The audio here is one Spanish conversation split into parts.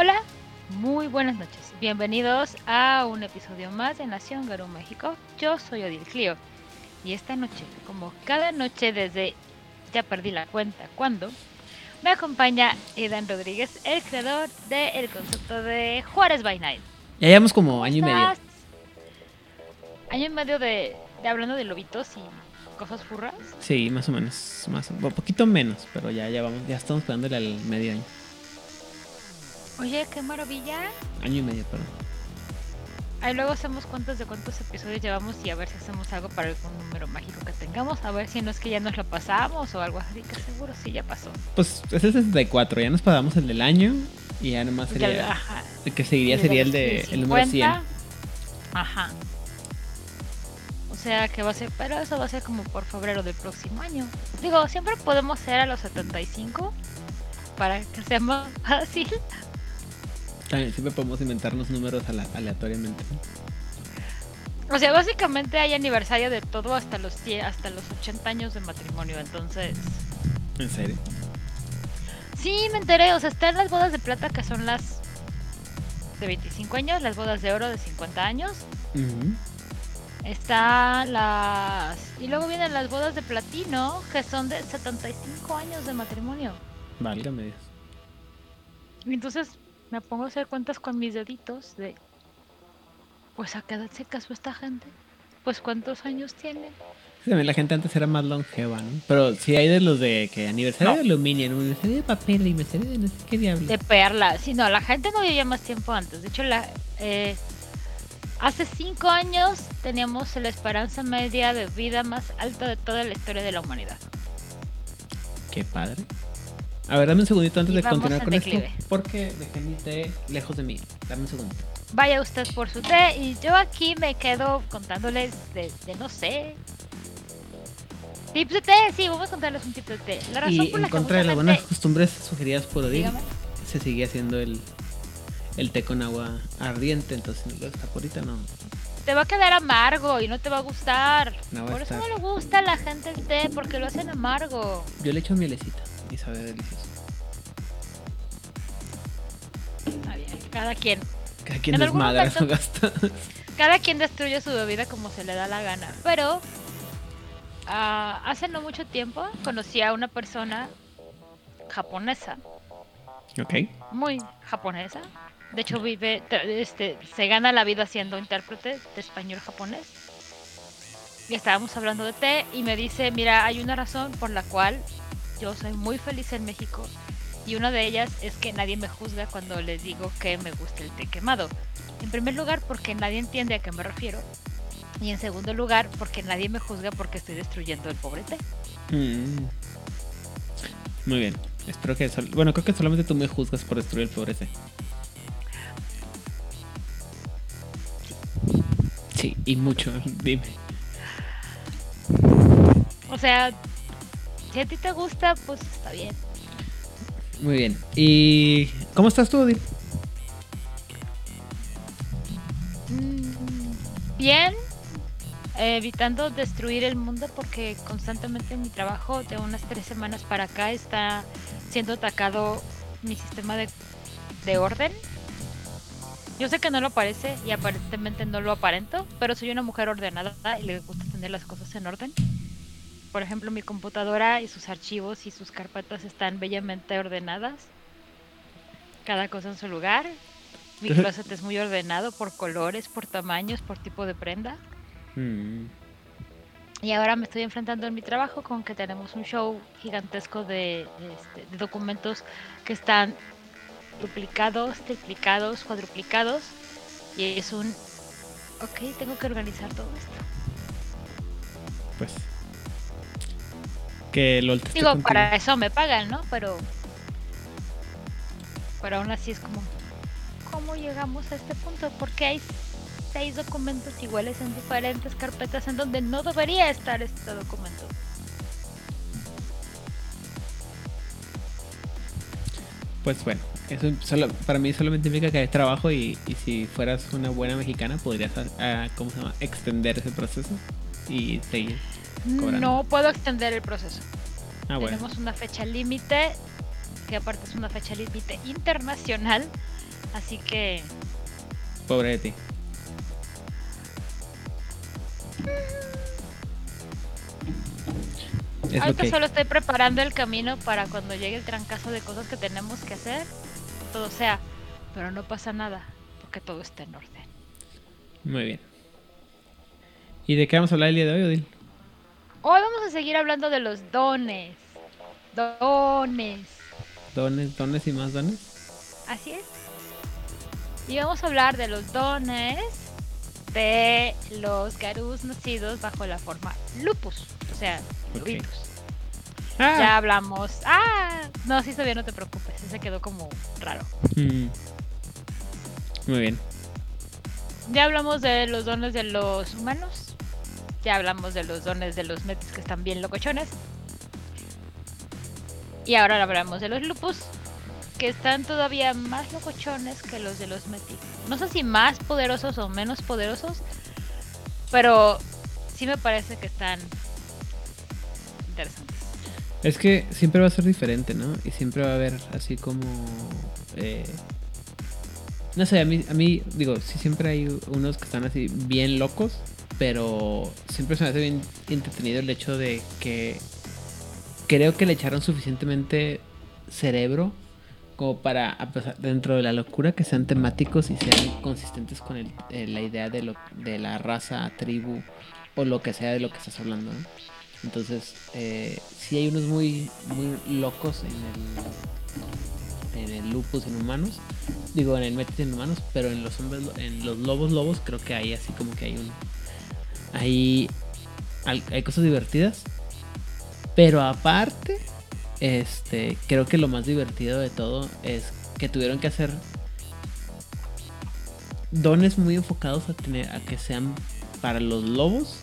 Hola, muy buenas noches. Bienvenidos a un episodio más de Nación Garú México. Yo soy Odil Clio. Y esta noche, como cada noche desde ya perdí la cuenta cuándo, me acompaña Edan Rodríguez, el creador del concepto de Juárez by Night. Ya llevamos como año y medio. Año y medio de, de hablando de lobitos y cosas furras. Sí, más o menos. Más, un poquito menos, pero ya, ya vamos, ya estamos pegándole al medio año. Oye, qué maravilla. Año y medio, perdón. Ahí luego hacemos cuentas de cuántos episodios llevamos y a ver si hacemos algo para algún número mágico que tengamos. A ver si no es que ya nos lo pasamos o algo así, que seguro sí ya pasó. Pues es el 64, ya nos pagamos el del año y ya nomás Ya, sería. ajá. El que seguiría sería el de el número 100. 50. Ajá. O sea que va a ser, pero eso va a ser como por febrero del próximo año. Digo, siempre podemos ser a los 75 para que sea más fácil. También siempre podemos inventarnos números ale- aleatoriamente. O sea, básicamente hay aniversario de todo hasta los 100 hasta los 80 años de matrimonio, entonces En serio. Sí, me enteré, o sea, están las bodas de plata que son las de 25 años, las bodas de oro de 50 años, Ujú. están las... Y luego vienen las bodas de platino que son de 75 años de matrimonio. Válgame Dios. Entonces me pongo a hacer cuentas con mis deditos de... Pues a qué edad se casó esta gente. Pues cuántos años tiene. La gente antes era más longeva, ¿no? Pero sí hay de los de que aniversario No. de aluminio, aniversario de papel, aniversario de no sé qué diablo. De perla. Sí, no, la gente no vivía más tiempo antes. De hecho, la, eh, hace cinco años teníamos la esperanza media de vida más alta de toda la historia de la humanidad. Qué padre. A ver, dame un segundito antes Y de continuar con esto. declive. Porque dejé mi té lejos de mí. Dame un segundo. Vaya usted por su té y yo aquí me quedo contándoles de, de no sé. Tips de té, sí, vamos a contarles un tip de té. La razón Y por la en que contra de las buenas costumbres sugeridas por Dígame. se sigue haciendo el, el té con agua ardiente. Entonces, por ahorita, no. te va a quedar amargo y no te va a gustar. No va a por eso estar. no le gusta a la gente el té, porque lo hacen amargo. Yo le echo mielecita y sabe delicioso. Está bien, cada quien. Cada quien desmadra su gasta. Cada quien destruye su bebida como se le da la gana. Pero ah, hace no mucho tiempo conocí a una persona japonesa, ok. muy japonesa. De hecho, vive, este, se gana la vida siendo intérprete de español japonés. Y estábamos hablando de té y me dice, mira, hay una razón por la cual yo soy muy feliz en México. Y una de ellas es que nadie me juzga cuando les digo que me gusta el té quemado. En primer lugar, porque nadie entiende a qué me refiero. Y en segundo lugar, porque nadie me juzga porque estoy destruyendo el pobre té. Mm. Muy bien. Espero que... Bueno, creo que solamente tú me juzgas por destruir el pobre té. Sí, y mucho. Dime. O sea, si a ti te gusta, pues está bien. Muy bien. ¿Y cómo estás tú, Odil? Mm, Bien, evitando destruir el mundo porque constantemente en mi trabajo de unas tres semanas para acá está siendo atacado mi sistema de, de orden. Yo sé que no lo parece y aparentemente no lo aparento, pero soy una mujer ordenada y le gusta tener las cosas en orden. Por ejemplo, mi computadora y sus archivos y sus carpetas están bellamente ordenadas. Cada cosa en su lugar. Mi closet es muy ordenado por colores, por tamaños, por tipo de prenda. Mm. Y ahora me estoy enfrentando en mi trabajo con que tenemos un show gigantesco de, este, de documentos que están duplicados, triplicados, cuadruplicados. Y es un... Ok, tengo que organizar todo esto. Pues... Que LOL te esté Digo, para eso me pagan, ¿no? Pero... Pero aún así es como... ¿Cómo llegamos a este punto? Porque hay seis documentos iguales en diferentes carpetas en donde no debería estar este documento. Pues bueno, eso solo, para mí solamente implica que hay trabajo y, y si fueras una buena mexicana podrías, ah, ¿cómo se llama? Extender ese proceso y seguir. Cobrando. No puedo extender el proceso. Ah, bueno. Tenemos una fecha límite, que aparte es una fecha límite internacional, Así que Pobre de ti. Es ahorita solo estoy preparando el camino para cuando llegue el trancazo de cosas que tenemos que hacer, todo sea, pero no pasa nada, porque todo está en orden. Muy bien. ¿Y de qué vamos a hablar el día de hoy, Odil? Hoy vamos a seguir hablando de los dones. Dones. ¿Dones, dones y más dones? Así es. Y vamos a hablar de los dones de los garús nacidos bajo la forma lupus, o sea, Ok. lubitos. Ah, Ya hablamos. Ah, no, sí, todavía no te preocupes, se quedó como raro. mm. Muy bien. Ya hablamos de los dones de los humanos. Ya hablamos de los dones de los metis que están bien locochones. Y ahora hablamos de los lupus, que están todavía más locochones que los de los metis. No sé si más poderosos o menos poderosos, pero sí me parece que están interesantes. Es que siempre va a ser diferente, ¿no? Y siempre va a haber así como... eh, No sé, a mí, a mí, digo, sí siempre hay unos que están así bien locos, pero siempre se me hace bien entretenido el hecho de que creo que le echaron suficientemente cerebro como para, dentro de la locura, que sean temáticos y sean consistentes con el- eh, la idea de, lo, de la raza, tribu o lo que sea de lo que estás hablando, ¿no? Entonces, eh, sí hay unos muy, muy locos en el, en el lupus en humanos. Digo, en el metis en humanos, pero en los hombres, en los lobos lobos creo que hay así como que hay un... Hay, hay cosas divertidas. Pero aparte, este, creo que lo más divertido de todo es que tuvieron que hacer dones muy enfocados a tener a que sean para los lobos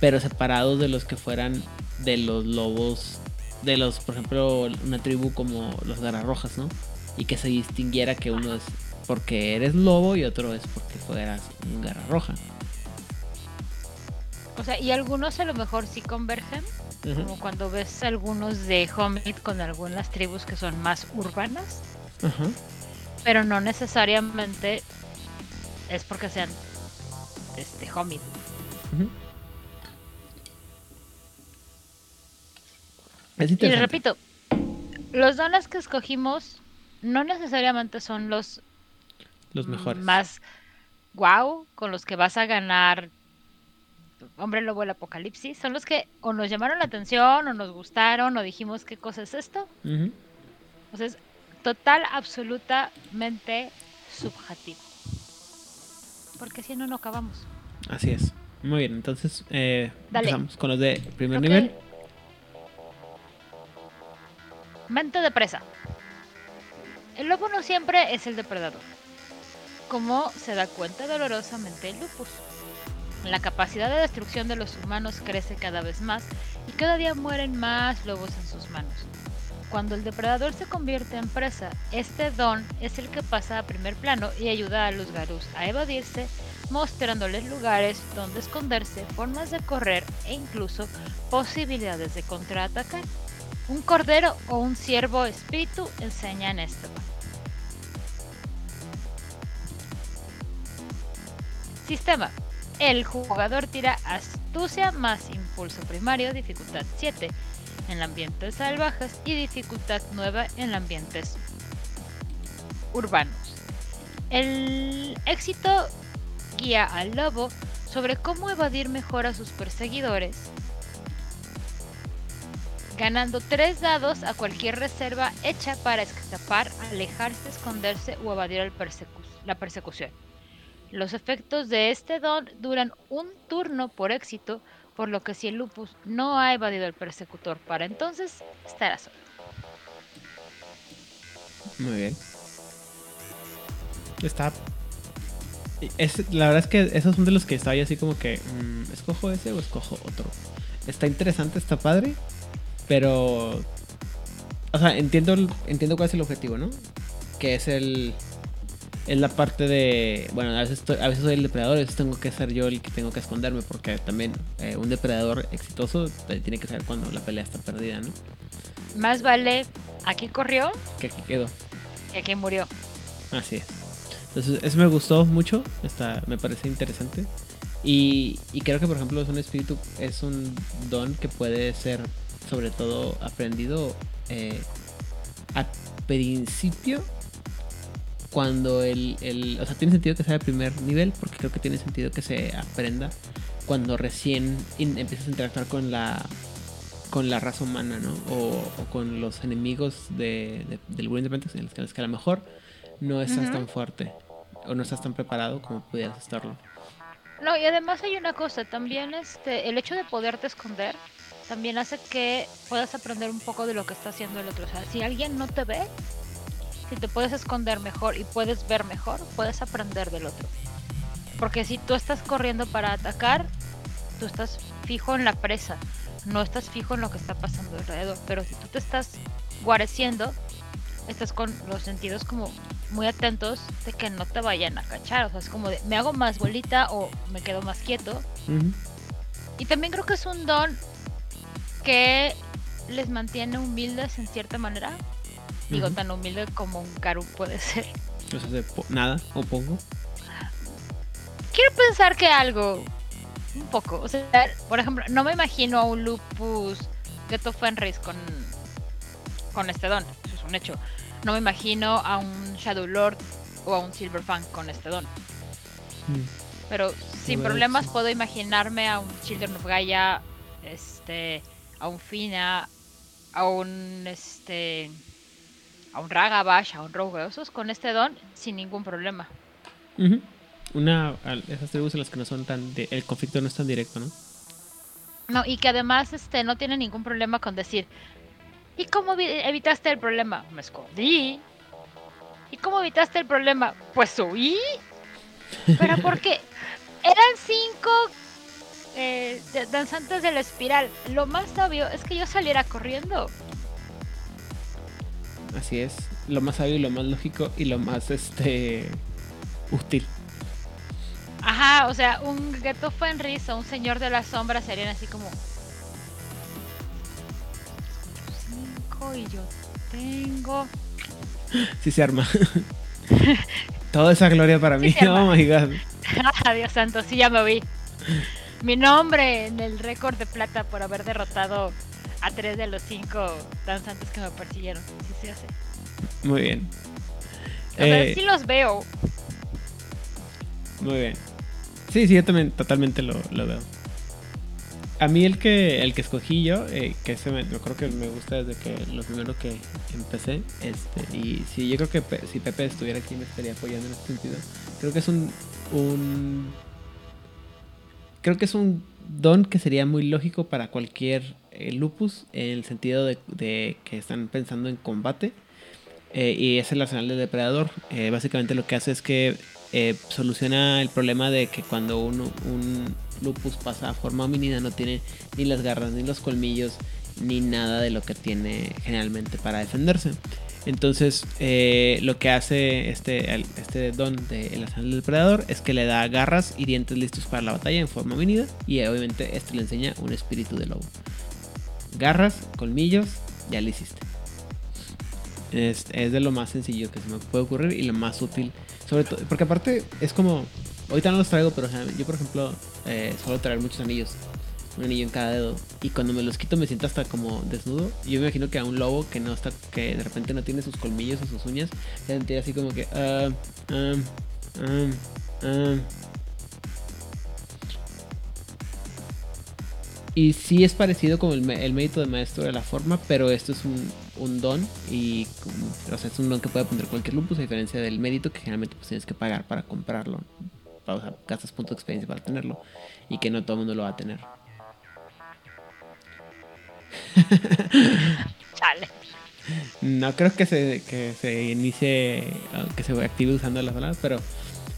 pero separados de los que fueran de los lobos de los por ejemplo una tribu como los garrarrojas no y que se distinguiera que uno es porque eres lobo y otro es porque fueras un garrarroja O sea, y algunos a lo mejor sí convergen, como cuando ves algunos de Homid con algunas tribus que son más urbanas, Ajá. pero no necesariamente es porque sean este. Ujú. Es Y les repito, los dones que escogimos no necesariamente son los los mejores más wow con los que vas a ganar Hombre Lobo el Apocalipsis. Son los que o nos llamaron la atención o nos gustaron o dijimos qué cosa es esto. Ujú. O sea, es total, absolutamente subjetivo. Porque si no, no acabamos. así es muy bien entonces eh, empezamos con los de primer nivel Mente de presa. El lobo no siempre es el depredador. Como se da cuenta dolorosamente el lupus. La capacidad de destrucción de los humanos crece cada vez más y cada día mueren más lobos en sus manos. Cuando el depredador se convierte en presa, este don es el que pasa a primer plano y ayuda a los garús a evadirse, mostrándoles lugares donde esconderse, formas de correr e incluso posibilidades de contraatacar. Un cordero o un ciervo espíritu enseñan esto. Sistema. El jugador tira astucia más impulso primario, dificultad 7 en ambientes salvajes y dificultad 9 en ambientes urbanos. El éxito guía al lobo sobre cómo evadir mejor a sus perseguidores ganando tres dados a cualquier reserva hecha para escapar, alejarse, esconderse o evadir la persecución. Los efectos de este don duran un turno por éxito, por lo que si el lupus no ha evadido al persecutor para entonces, estará solo. Muy bien. Está. Es, la verdad es que esos son de los que estaba yo así como que. mm, ¿Escojo ese o escojo otro? Está interesante, está padre. Pero. O sea, entiendo, entiendo cuál es el objetivo, ¿no? Que es el. Es la parte de. Bueno, a veces, estoy- a veces soy el depredador, a veces tengo que ser yo el que tengo que esconderme. Porque también eh, un depredador exitoso tiene que saber cuando la pelea está perdida, ¿no? Más vale aquí corrió Que aquí quedó. que aquí murió. Así es. Entonces, eso me gustó mucho. Está, me parece interesante. Y, y creo que, por ejemplo, es un espíritu, es un don que puede ser, sobre todo, aprendido eh, al principio. Cuando el, el. O sea, tiene sentido que sea de primer nivel, porque creo que tiene sentido que se aprenda cuando recién in- empiezas a interactuar con la con la raza humana, ¿no? O, o con los enemigos de, de- del World Independence, en los que, a lo mejor no estás Ujú. tan fuerte o no estás tan preparado como pudieras estarlo. No, y además hay una cosa, también este, el hecho de poderte esconder también hace que puedas aprender un poco de lo que está haciendo el otro. O sea, si alguien no te ve, si te puedes esconder mejor y puedes ver mejor, puedes aprender del otro. Porque si tú estás corriendo para atacar, tú estás fijo en la presa, no estás fijo en lo que está pasando alrededor. Pero si tú te estás guareciendo, estás con los sentidos como muy atentos de que no te vayan a cachar. O sea, es como de, me hago más bolita o me quedo más quieto. Ujú. Y también creo que es un don que les mantiene humildes en cierta manera. Digo, tan humilde como un Karu puede ser. O sea, de po- nada o poco. Quiero pensar que algo, un poco. O sea, por ejemplo, no me imagino a un Lupus Ghetto Fenris con, con este don. Eso es un hecho. No me imagino a un Shadow Lord o a un Silver Fang con este don. Mm. Pero sin problemas sí. puedo imaginarme a un Children of Gaia, este, a un Fina, a un este, a un Ragabash, a un Rogue Esos con este don sin ningún problema. Ujú. Una, al- esas tribus en las que no son tan, de- el conflicto no es tan directo, ¿no? No, y que además este no tiene ningún problema con decir, ¿y cómo vi- evitaste el problema? Me escondí. ¿Y cómo evitaste el problema? Pues huí. Pero porque eran cinco eh, danzantes de la espiral. Lo más obvio es que yo saliera corriendo. Así es. Lo más sabio y lo más lógico y lo más este útil. Ajá, o sea, un Ghetto Fenris o un señor de las sombras serían así como. Cinco y yo tengo. Sí se arma. Toda esa gloria para Sí mí. Oh my god. Ah, Dios santo, sí ya me vi. Mi nombre en el récord de plata por haber derrotado a tres de los cinco danzantes que me persiguieron. Sí se hace. Muy bien. O sea, Eh, sí los veo. Muy bien. Sí, sí, yo también totalmente lo, lo veo. A mí el que el que escogí yo, eh, que ese me, yo creo que me gusta desde que lo primero que empecé, este, y sí, yo creo que Pe- si Pepe estuviera aquí me estaría apoyando en este sentido. Creo que es un, un creo que es un don que sería muy lógico para cualquier eh, lupus en el sentido de, que están pensando en combate. Eh, y es el arsenal del depredador. Eh, básicamente lo que hace es que soluciona el problema de que cuando uno, un lupus pasa a forma homínida no tiene ni las garras, ni los colmillos, ni nada de lo que tiene generalmente para defenderse. Entonces, lo que hace este, el- este don del arsenal del depredador es que le da garras y dientes listos para la batalla en forma homínida. Y obviamente este le enseña un espíritu de lobo. Garras, colmillos, ya lo hiciste. Es, de lo más sencillo que se me puede ocurrir y lo más útil. Sobre todo, porque aparte es como. Ahorita no los traigo, pero yo, por ejemplo, eh, suelo traer muchos anillos. Un anillo en cada dedo. Y cuando me los quito me siento hasta como desnudo. Yo me imagino que a un lobo que no está. que de repente no tiene sus colmillos o sus uñas. Se sentiría así como que. ah, ah, ah. Y sí es parecido como el, mérito de maestro de la forma, pero esto es un, un don y como- o sea, es un don que puede poner cualquier lupus a diferencia del mérito que generalmente pues tienes que pagar para comprarlo. O sea, gastas puntos de experiencia para tenerlo y que no todo el mundo lo va a tener. Chale. No creo que se, que se inicie, que se active usando las palabras, pero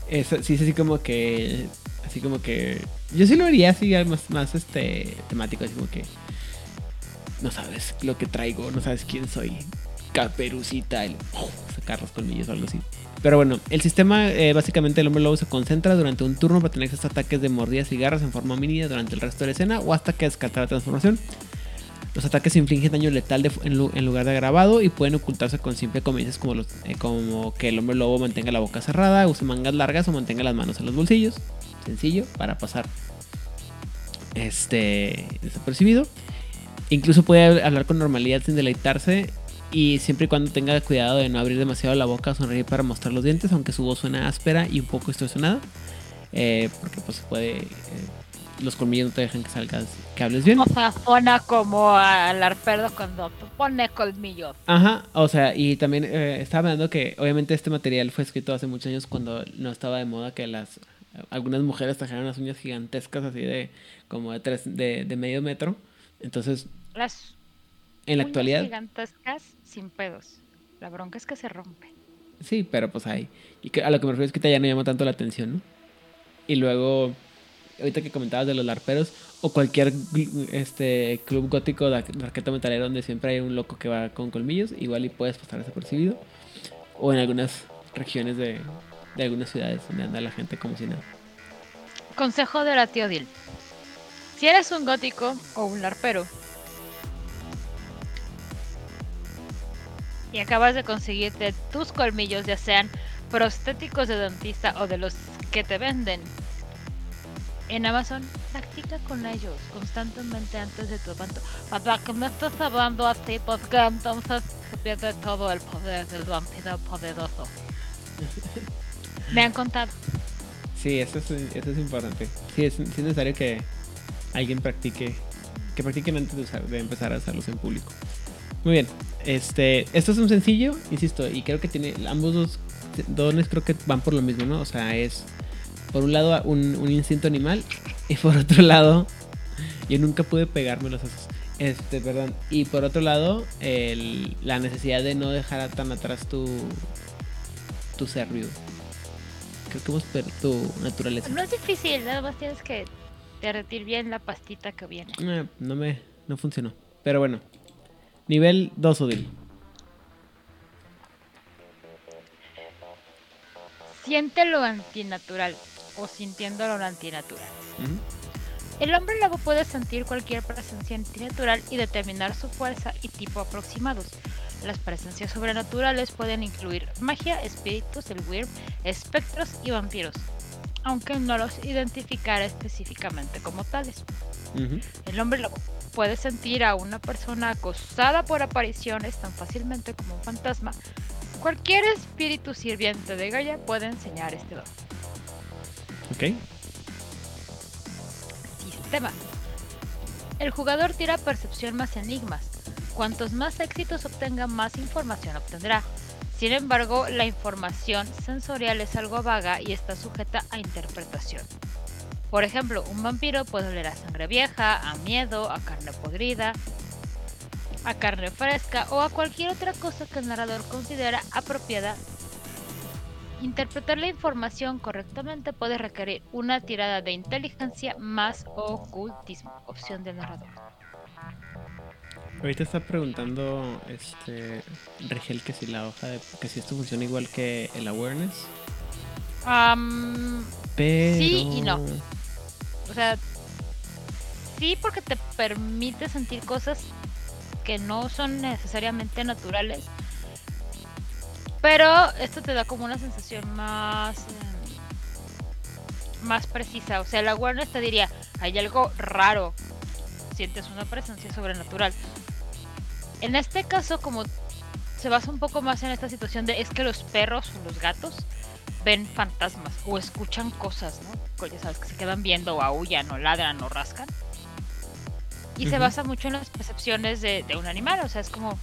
es, sí es así como que, así como que, yo sí lo haría así más, más este temático, así como que, no sabes lo que traigo, no sabes quién soy, caperucita, el, sacar los colmillos o algo así. Pero bueno, el sistema, eh, básicamente el hombre lobo se concentra durante un turno para tener estos ataques de mordidas y garras en forma mínima durante el resto de la escena o hasta que descarta la transformación. Los ataques infligen daño letal en, lu- en lugar de agravado y pueden ocultarse con simple conveniencias como, los, eh, como que el hombre lobo mantenga la boca cerrada, use mangas largas o mantenga las manos en los bolsillos. Sencillo para pasar este desapercibido. Incluso puede hablar con normalidad sin deleitarse y siempre y cuando tenga cuidado de no abrir demasiado la boca o sonreír para mostrar los dientes, aunque su voz suena áspera y un poco distorsionada. eh, porque pues puede... eh, los colmillos no te dejan que salgas, que hables bien. O sea, suena como al arperdo cuando pone colmillos. Ajá, o sea, y también eh, estaba hablando que obviamente este material fue escrito hace muchos años cuando no estaba de moda que las algunas mujeres trajeran unas uñas gigantescas así de como de tres de, de medio metro. Entonces, Las en la uñas actualidad, gigantescas sin pedos. La bronca es que se rompe. sí, pero pues hay. Y que a lo que me refiero es que ya no llama tanto la atención, ¿no? Y luego, ahorita que comentabas de los larperos, o cualquier este club gótico de ar- de arqueta metalero donde siempre hay un loco que va con colmillos, igual y puedes pasar desapercibido. O en algunas regiones de, de algunas ciudades donde anda la gente como si nada. Consejo de la tío Dil. Si eres un gótico o un larpero y acabas de conseguirte tus colmillos, ya sean prostéticos de dentista o de los que te venden en Amazon, practica con ellos constantemente antes de tu evento. Para que me estés hablando así, porque entonces se pierde todo el poder del vampiro poderoso. Me han contado. Sí, eso es, eso es importante. Sí es, sí es necesario que alguien practique, que practiquen antes de, usar- de empezar a usarlos en público. Muy bien, este, esto es un sencillo, insisto, y creo que tiene ambos dos dones creo que van por lo mismo, ¿no? O sea, es por un lado un, un instinto animal y por otro lado yo nunca pude pegarme los esos. Este, perdón. Y por otro lado, el- la necesidad de no dejar tan atrás tu tu ser vivo. Creo que perdido tu naturaleza. No es difícil, nada más tienes que derretir bien la pastita que viene. Eh, no me no funcionó. Pero bueno. Nivel 2 Odil. Siente lo antinatural o sintiendo lo antinatural. El hombre lobo puede sentir cualquier presencia antinatural y determinar su fuerza y tipo aproximados. Las presencias sobrenaturales pueden incluir magia, espíritus, el wyrm, espectros y vampiros, aunque no los identificara específicamente como tales. El hombre lobo puede sentir a una persona acosada por apariciones tan fácilmente como un fantasma. Cualquier espíritu sirviente de Gaia puede enseñar este don. Ok. Sistema. El jugador tira percepción más enigmas. Cuantos más éxitos obtenga, más información obtendrá. Sin embargo, la información sensorial es algo vaga y está sujeta a interpretación. Por ejemplo, un vampiro puede oler a sangre vieja, a miedo, a carne podrida, a carne fresca o a cualquier otra cosa que el narrador considera apropiada. Interpretar la información correctamente puede requerir una tirada de inteligencia más ocultismo, opción del narrador. Ahorita está preguntando este Rigel que si la hoja de que si esto funciona igual que el awareness. Am, Pero Sí y no. o sea, sí porque te permite sentir cosas que no son necesariamente naturales. Pero esto te da como una sensación más em, más precisa. O sea, la awareness te diría, hay algo raro. Sientes una presencia sobrenatural. En este caso, como se basa un poco más en esta situación de es que los perros o los gatos ven fantasmas o escuchan cosas, ¿no? Ya sabes, que se quedan viendo o aullan o ladran o rascan. Y se basa mucho en las percepciones de, de un animal, o sea, es como,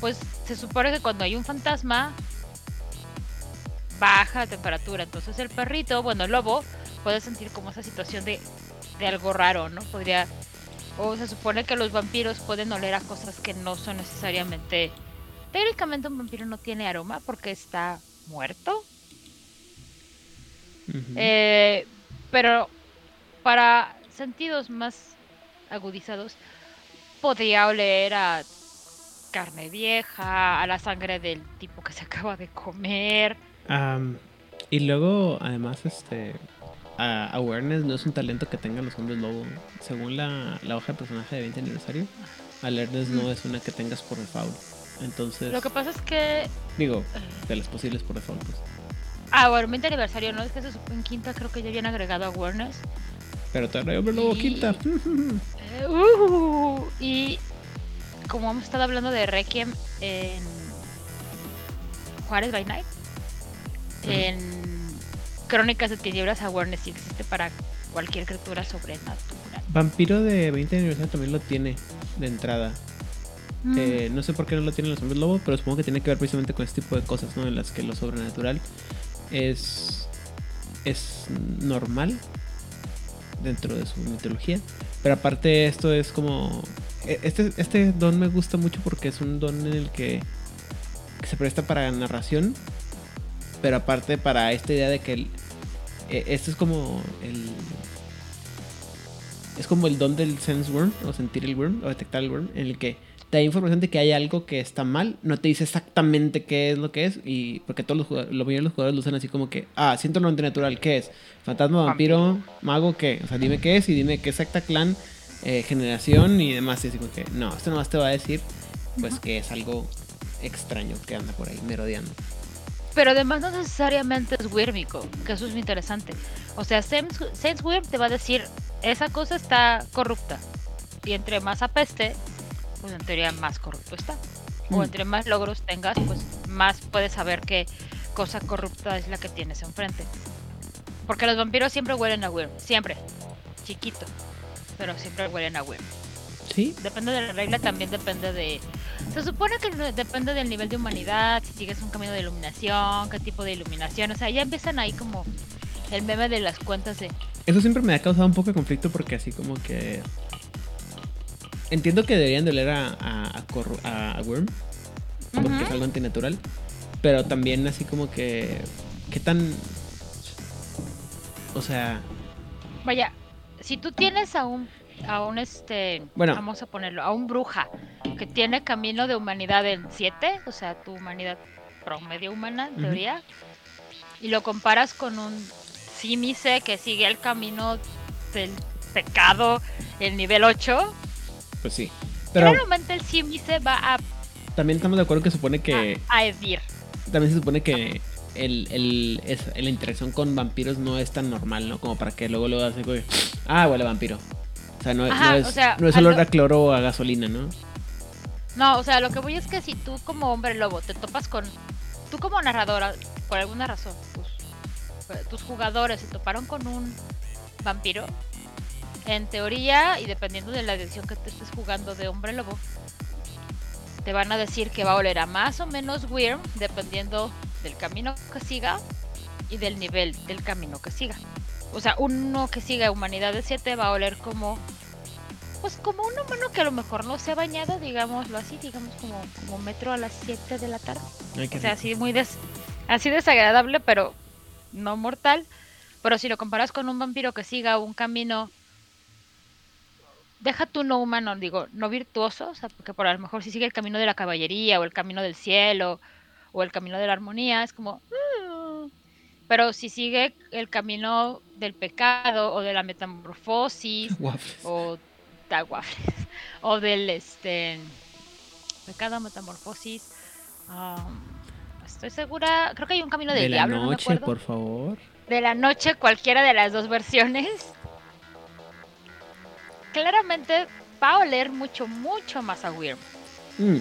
pues se supone que cuando hay un fantasma baja la temperatura, entonces el perrito, bueno, el lobo, puede sentir como esa situación de, de algo raro, ¿no? Podría, o se supone que los vampiros pueden oler a cosas que no son necesariamente, técnicamente un vampiro no tiene aroma porque está muerto, eh, pero para sentidos más agudizados, podría oler a carne vieja, a la sangre del tipo que se acaba de comer. Y luego, además, este a- awareness no es un talento que tengan los hombres lobo. Según la, la hoja de personaje de 20 aniversario, Alertness no es una que tengas por default. Entonces. Lo que pasa es que. Digo, de las posibles por default. Pues. Ah, bueno, 20 aniversario, ¿no? Es que en quinta creo que ya habían agregado awareness. Pero te hombre luego quinta. Eh, uh, y como hemos estado hablando de Requiem en Juárez by Night, en Crónicas de Tinieblas Awareness existe para cualquier criatura sobrenatural. Vampiro de 20 aniversario también lo tiene de entrada. Mm. Eh, no sé por qué no lo tienen los hombres lobos, pero supongo que tiene que ver precisamente con este tipo de cosas, ¿no? En las que lo sobrenatural es, es normal dentro de su mitología. Pero aparte esto es como... E, este, este don me gusta mucho porque es un don en el que, se presta para narración. Pero aparte para esta idea de que el, esto es como el... Es como el don del sense worm, o sentir el worm, o detectar el worm, en el que te da información de que hay algo que está mal, no te dice exactamente qué es lo que es, y porque todos los jugadores, lo de los jugadores lo usan así como que, ah, siento lo antinatural, ¿qué es? Fantasma, vampiro, mago, ¿qué? O sea, dime qué es y dime qué exacta clan, eh, generación y demás. Y así como que, no, esto nomás te va a decir, pues que es algo extraño que anda por ahí merodeando. Pero además no necesariamente es wírmico, que eso es muy interesante. O sea, Sense te va a decir, esa cosa está corrupta. Y entre más apeste, pues en teoría más corrupto está. O mm. entre más logros tengas, pues más puedes saber qué cosa corrupta es la que tienes enfrente. Porque los vampiros siempre huelen a Wyrm, siempre. Chiquito, pero siempre huelen a Wyrm. Sí. Depende de la regla, también depende de... Se supone que depende del nivel de humanidad, si sigues un camino de iluminación, qué tipo de iluminación, o sea, ya empiezan ahí como el meme de las cuentas de... Eso siempre me ha causado un poco de conflicto porque así como que Entiendo que deberían de leer a, a, a, Worm, porque es algo antinatural, pero también así como que, ¿qué tan... O sea... Vaya, si tú tienes a un, a un este, bueno, vamos a ponerlo, a un bruja que tiene camino de humanidad en 7, o sea, tu humanidad promedio humana, en teoría, y lo comparas con un símice que sigue el camino del pecado en nivel 8, pues sí. Pero Generalmente el se va a. También estamos de acuerdo que supone que. A, Edir. También se supone que el, el, es, la interacción con vampiros no es tan normal, ¿no? Como para que luego lo hace. Ah, huele vampiro. O sea, no, es, no es olor a cloro o a gasolina, ¿no? No, o sea, lo que voy es que si tú como hombre lobo te topas con. Tú como narradora, por alguna razón, tus, tus jugadores se toparon con un vampiro, en teoría, y dependiendo de la edición que te estés jugando de hombre lobo, te van a decir que va a oler a más o menos Wyrm, dependiendo del camino que siga y del nivel del camino que siga. O sea, uno que siga humanidad de 7 va a oler como pues como un humano que a lo mejor no se ha bañado, digámoslo así, digamos como, como metro a las 7 de la tarde. o sea, así muy des, así desagradable, pero no mortal. Pero si lo comparas con un vampiro que siga un camino deja tú no humano, digo, no virtuoso, o sea, porque por a lo mejor si sigue el camino de la caballería o el camino del cielo o el camino de la armonía, es como... Mm". Pero si sigue el camino del pecado o de la metamorfosis o da o del este pecado metamorfosis um, estoy segura creo que hay un camino del de diablo la noche por favor de la noche cualquiera de las dos versiones claramente va a oler mucho, mucho más a Wyrm. Mm.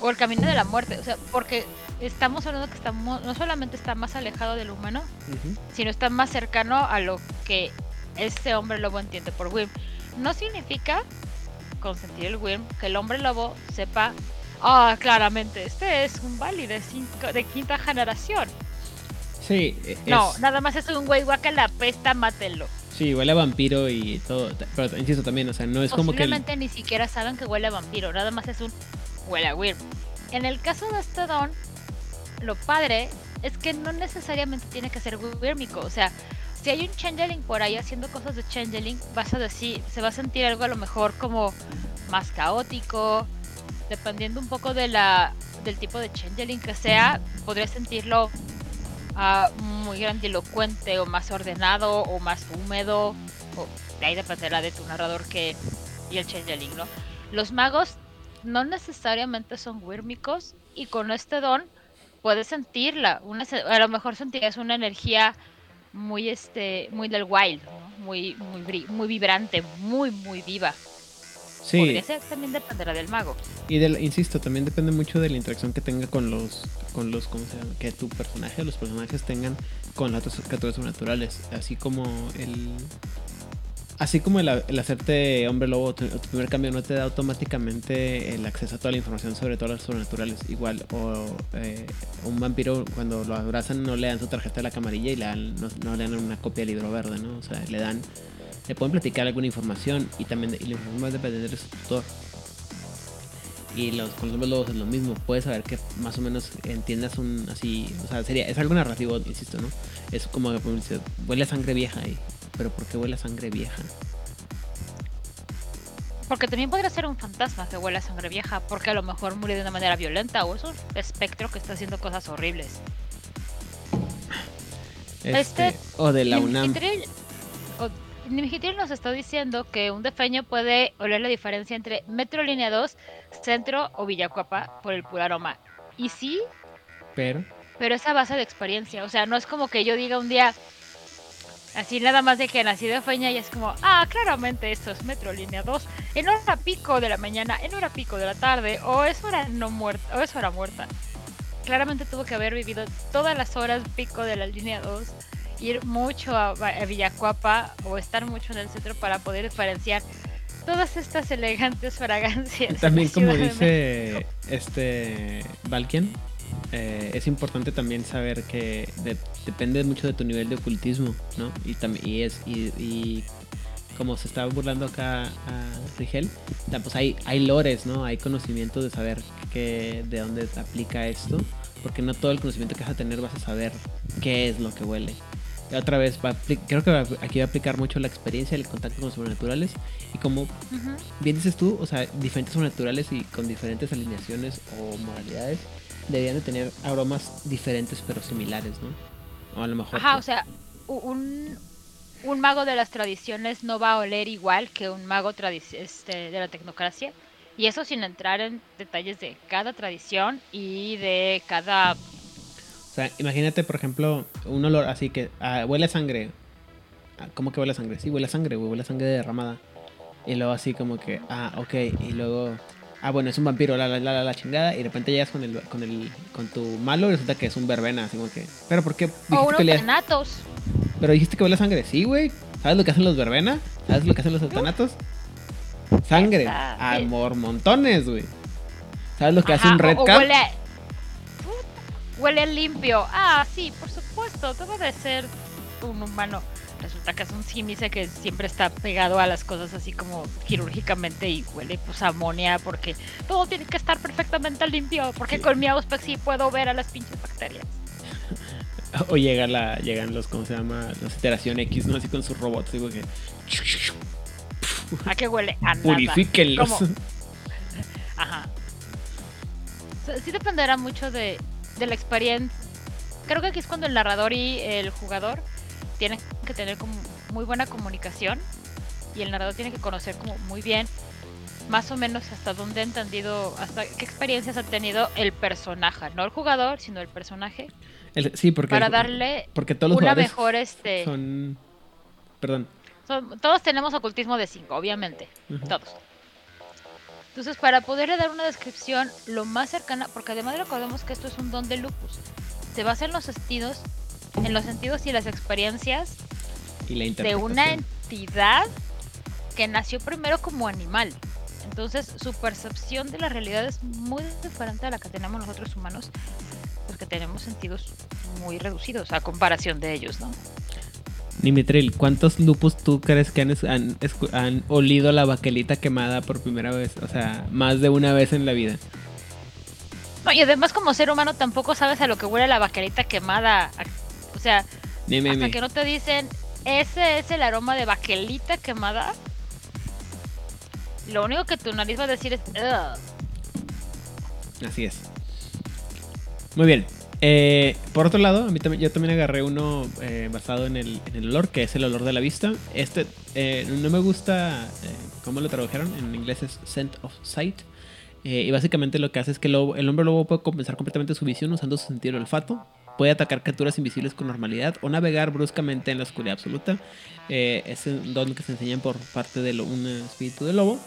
O el camino de la muerte, o sea, porque estamos hablando que estamos, no solamente está más alejado del humano, sino está más cercano a lo que este hombre lobo entiende por Wyrm. No significa, con sentir el Wyrm, que el hombre lobo sepa, ah, claramente, este es un Bali de, de quinta generación. Sí, e, No, nada más es un güey guaca la pesta, mátelo. Sí, huele a vampiro y todo. Pero insisto también, o sea, no es como que. Posiblemente ni siquiera saben que huele a vampiro, nada más es un huele a weird. En el caso de este don, lo padre es que no necesariamente tiene que ser wyrmico. O sea, si hay un changeling por ahí haciendo cosas de changeling, vas a decir, se va a sentir algo a lo mejor como más caótico. Dependiendo un poco de la, del tipo de changeling que sea, podría sentirlo muy grandilocuente o más ordenado o más húmedo. O, de ahí dependerá de tu narrador que y el changeling, ¿no? los magos no necesariamente son wírmicos y con este don puedes sentirla. Una, a lo mejor sentirías una energía muy este muy del wild, muy, muy, muy vibrante, muy, muy viva. Sí. Podría ser, también dependerá del mago. Y del, insisto, también depende mucho de la interacción que tenga con los, con los, ¿cómo se llama? Que tu personaje, los personajes tengan con las otras criaturas naturales. Así como el, Así como el, hacerte hombre lobo, tu, primer cambio no te da automáticamente el acceso a toda la información sobre todas las sobrenaturales. Igual, o eh, un vampiro cuando lo abrazan no le dan su tarjeta de la camarilla y le dan, no, le dan una copia del libro verde, ¿no? O sea, le dan, le pueden platicar alguna información y también y la información depende de su tutor. Y los, con los hombres lobos es lo mismo, puedes saber que más o menos entiendas un así, o sea, sería, es algo narrativo, insisto, ¿no? Es como huele a sangre vieja y pero ¿por qué huele a sangre vieja? Porque también podría ser un fantasma que huele a sangre vieja, porque a lo mejor murió de una manera violenta o es un espectro que está haciendo cosas horribles. Este, este o de la UNAM. Nimigitril nos está diciendo que un defeño puede oler la diferencia entre Metro Línea 2, Centro o Villacuapa por el puro aroma. Y sí, pero pero esa base de experiencia, o sea, no es como que yo diga un día, Así nada más de que de feña y es como, ah, claramente esto es Metro Línea 2, en hora pico de la mañana, en hora pico de la tarde, o es hora no muerta, o es hora muerta. Claramente tuvo que haber vivido todas las horas pico de la línea 2, ir mucho a, Villacuapa o estar mucho en el centro para poder diferenciar todas estas elegantes fragancias. También como dice este Valkian, eh, es importante también saber que depende mucho de tu nivel de ocultismo, ¿no? Y, y es y, como se está burlando acá a Rigel, pues hay, hay lores, ¿no? Hay conocimiento de saber que, de dónde aplica esto, porque no todo el conocimiento que vas a tener vas a saber qué es lo que huele. otra vez, creo que aquí va a aplicar mucho la experiencia, el contacto con los sobrenaturales y como bien dices tú, o sea, diferentes sobrenaturales y con diferentes alineaciones o moralidades deberían de tener aromas diferentes pero similares, ¿no? O a lo mejor. Ajá, o sea, un, un mago de las tradiciones no va a oler igual que un mago este, de la tecnocracia. Y eso sin entrar en detalles de cada tradición y de cada... O sea, imagínate, por ejemplo, un olor así que ah, huele a sangre. Ah, ¿Cómo que huele a sangre? Sí, huele a sangre, huele a sangre derramada. Y luego así como que, ah, ok. Y luego ah, bueno, es un vampiro, la, la, la, la chingada, y de repente llegas con el, con el, con tu malo y resulta que es un verbena, así como que, pero ¿por qué? O unos tanatos. Pero dijiste que huele a sangre, sí, güey. ¿Sabes lo que hacen los verbena? ¿Sabes lo que hacen los tanatos? Sangre, amor, montones, güey. ¿Sabes lo que hace un red cap? Huele, huele limpio. Ah, sí, por supuesto, debe de ser un humano resulta que es un símice que siempre está pegado a las cosas así como quirúrgicamente y huele pues a amonia porque todo tiene que estar perfectamente limpio porque con mi Auspex sí puedo ver a las pinches bacterias. O llega la, llegan los, ¿cómo se llama? Los iteración X, ¿no? Así con sus robots, digo que... ¿A qué huele? A nada. Purifíquenlos. Ajá. Sí dependerá mucho de, de la experiencia. Creo que aquí es cuando el narrador y el jugador tienen que tener como muy buena comunicación y el narrador tiene que conocer como muy bien más o menos hasta dónde ha entendido, hasta qué experiencias ha tenido el personaje, no el jugador, sino el personaje. sí, porque para darle porque todos los una mejor este son perdón. todos tenemos ocultismo de 5, obviamente, todos. Entonces, para poderle dar una descripción lo más cercana, porque además recordemos que esto es un don de lupus, se basa en los sentidos en los sentidos y las experiencias de una entidad que nació primero como animal. Entonces su percepción de la realidad es muy diferente a la que tenemos nosotros humanos, porque tenemos sentidos muy reducidos a comparación de ellos, ¿no? Nimitril, ¿cuántos lupus tú crees que han, han, olido la baquelita quemada por primera vez? O sea, más de una vez en la vida. No, y además como ser humano tampoco sabes a lo que huele la baquelita quemada o sea, hasta que no te dicen, ese es el aroma de baquelita quemada, lo único que tu nariz va a decir es, Así es. Muy bien. Eh, por otro lado, a mí también, yo también agarré uno eh, basado en el, olor, que es el olor de la vista. Este eh, no me gusta cómo lo tradujeron, en inglés es Scent of Sight. Eh, y básicamente lo que hace es que el, lobo- el hombre lobo puede compensar completamente su visión usando su sentido del olfato. Puede atacar criaturas invisibles con normalidad o navegar bruscamente en la oscuridad absoluta. Eh, es un don que se enseñan por parte de un espíritu de lobo.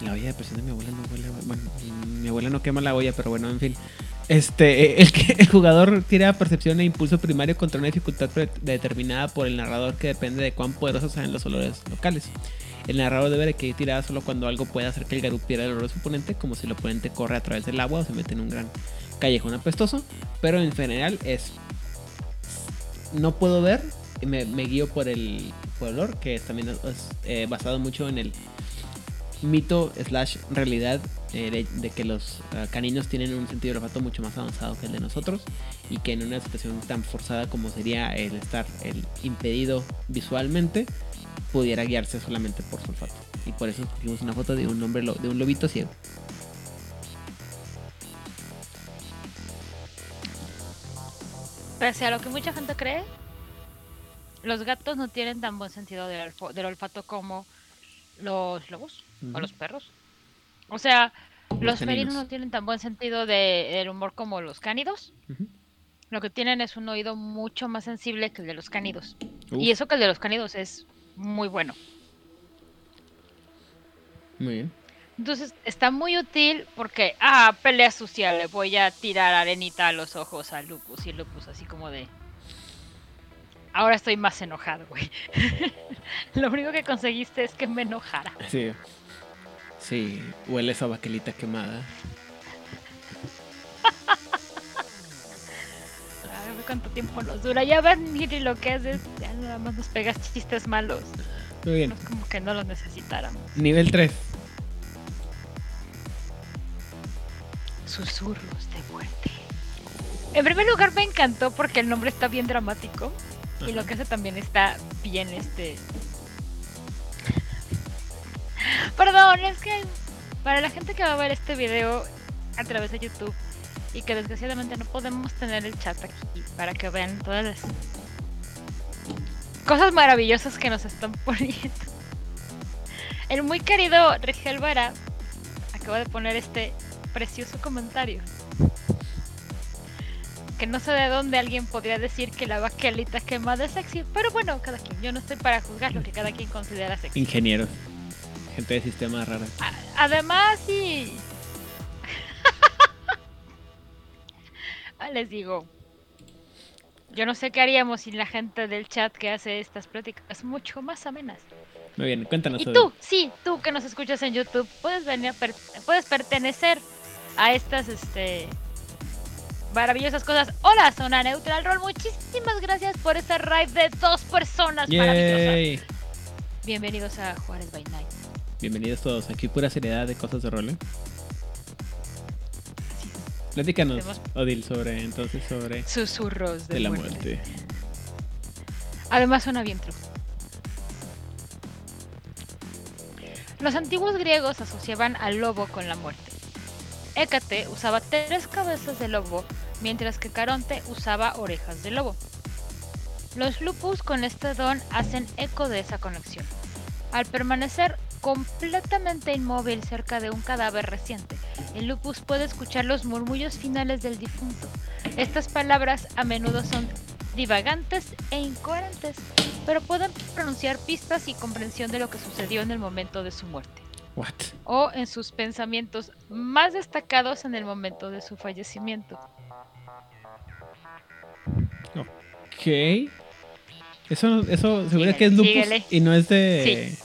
La olla de presión de mi abuela no huele. Bueno, mi abuela no quema la olla, pero bueno, en fin. Este, eh, el, que, el jugador tira percepción e impulso primario contra una dificultad determinada por el narrador que depende de cuán poderosos sean los olores locales. El narrador debe de que tirar solo cuando algo puede hacer que el Garú pierda el olor de su oponente, como si el oponente corre a través del agua o se mete en un gran callejón apestoso. Pero en general es. No puedo ver, me, me guío por el, por olor, que también es, eh, basado mucho en el mito slash realidad de, que los ah, caninos tienen un sentido de olfato mucho más avanzado que el de nosotros y que en una situación tan forzada como sería el estar el impedido visualmente pudiera guiarse solamente por su olfato. Y por eso escogimos una foto de un hombre lo- de un lobito ciego. Pese a lo que mucha gente cree, los gatos no tienen tan buen sentido del olfato como los lobos o los perros. O sea, Los los felinos no tienen tan buen sentido de- del humor como los cánidos. Lo que tienen es un oído mucho más sensible que el de los cánidos. Uf, Y eso que el de los cánidos es muy bueno. muy bien Entonces está muy útil porque, ah, pelea sucia, le voy a tirar arenita a los ojos a Lupus. Y Lupus así como de... Ahora estoy más enojado, güey. Lo único que conseguiste es que me enojara. sí sí huele esa baquelita quemada A ver cuánto tiempo nos dura. Ya ven, Miri, lo que haces. Ya nada más nos pegas chistes malos. muy bien No es como que no los necesitáramos. nivel 3 Susurros de muerte. En primer lugar me encantó porque el nombre está bien dramático. Y lo que hace también está bien este. Perdón, es que para la gente que va a ver este video a través de YouTube y que desgraciadamente no podemos tener el chat aquí para que vean todas las cosas maravillosas que nos están poniendo. El muy querido Rigel Vara acaba de poner este precioso comentario. Que no sé de dónde alguien podría decir que la baquelita quemada es sexy, pero bueno, cada quien. Yo no estoy para juzgar lo que cada quien considera sexy. ingenieros gente de sistemas rara A- Además, sí. Ah, Les digo, yo no sé qué haríamos sin la gente del chat que hace estas pláticas mucho más amenas. muy bien cuéntanos Y tú, sí, tú que nos escuchas en YouTube, puedes venir a per- puedes pertenecer a estas este maravillosas cosas. Hola, Zona Neutral Roll, muchísimas gracias por esta raid de dos personas maravillosas. Bienvenidos a Juárez by Night. Bienvenidos todos. Aquí pura seriedad de cosas de rol. Platícanos, Odil, sobre entonces sobre Susurros de, de la muerte. muerte. Además suena bien true. Los antiguos griegos asociaban al lobo con la muerte. Hécate usaba tres cabezas de lobo, mientras que Caronte usaba orejas de lobo. Los lupus con este don hacen eco de esa conexión. Al permanecer completamente inmóvil cerca de un cadáver reciente, el lupus puede escuchar los murmullos finales del difunto. Estas palabras a menudo son divagantes e incoherentes, pero pueden pronunciar pistas y comprensión de lo que sucedió en el momento de su muerte, What? o en sus pensamientos más destacados en el momento de su fallecimiento. Ok. Eso, eso seguro que es lupus síguele. y no es de.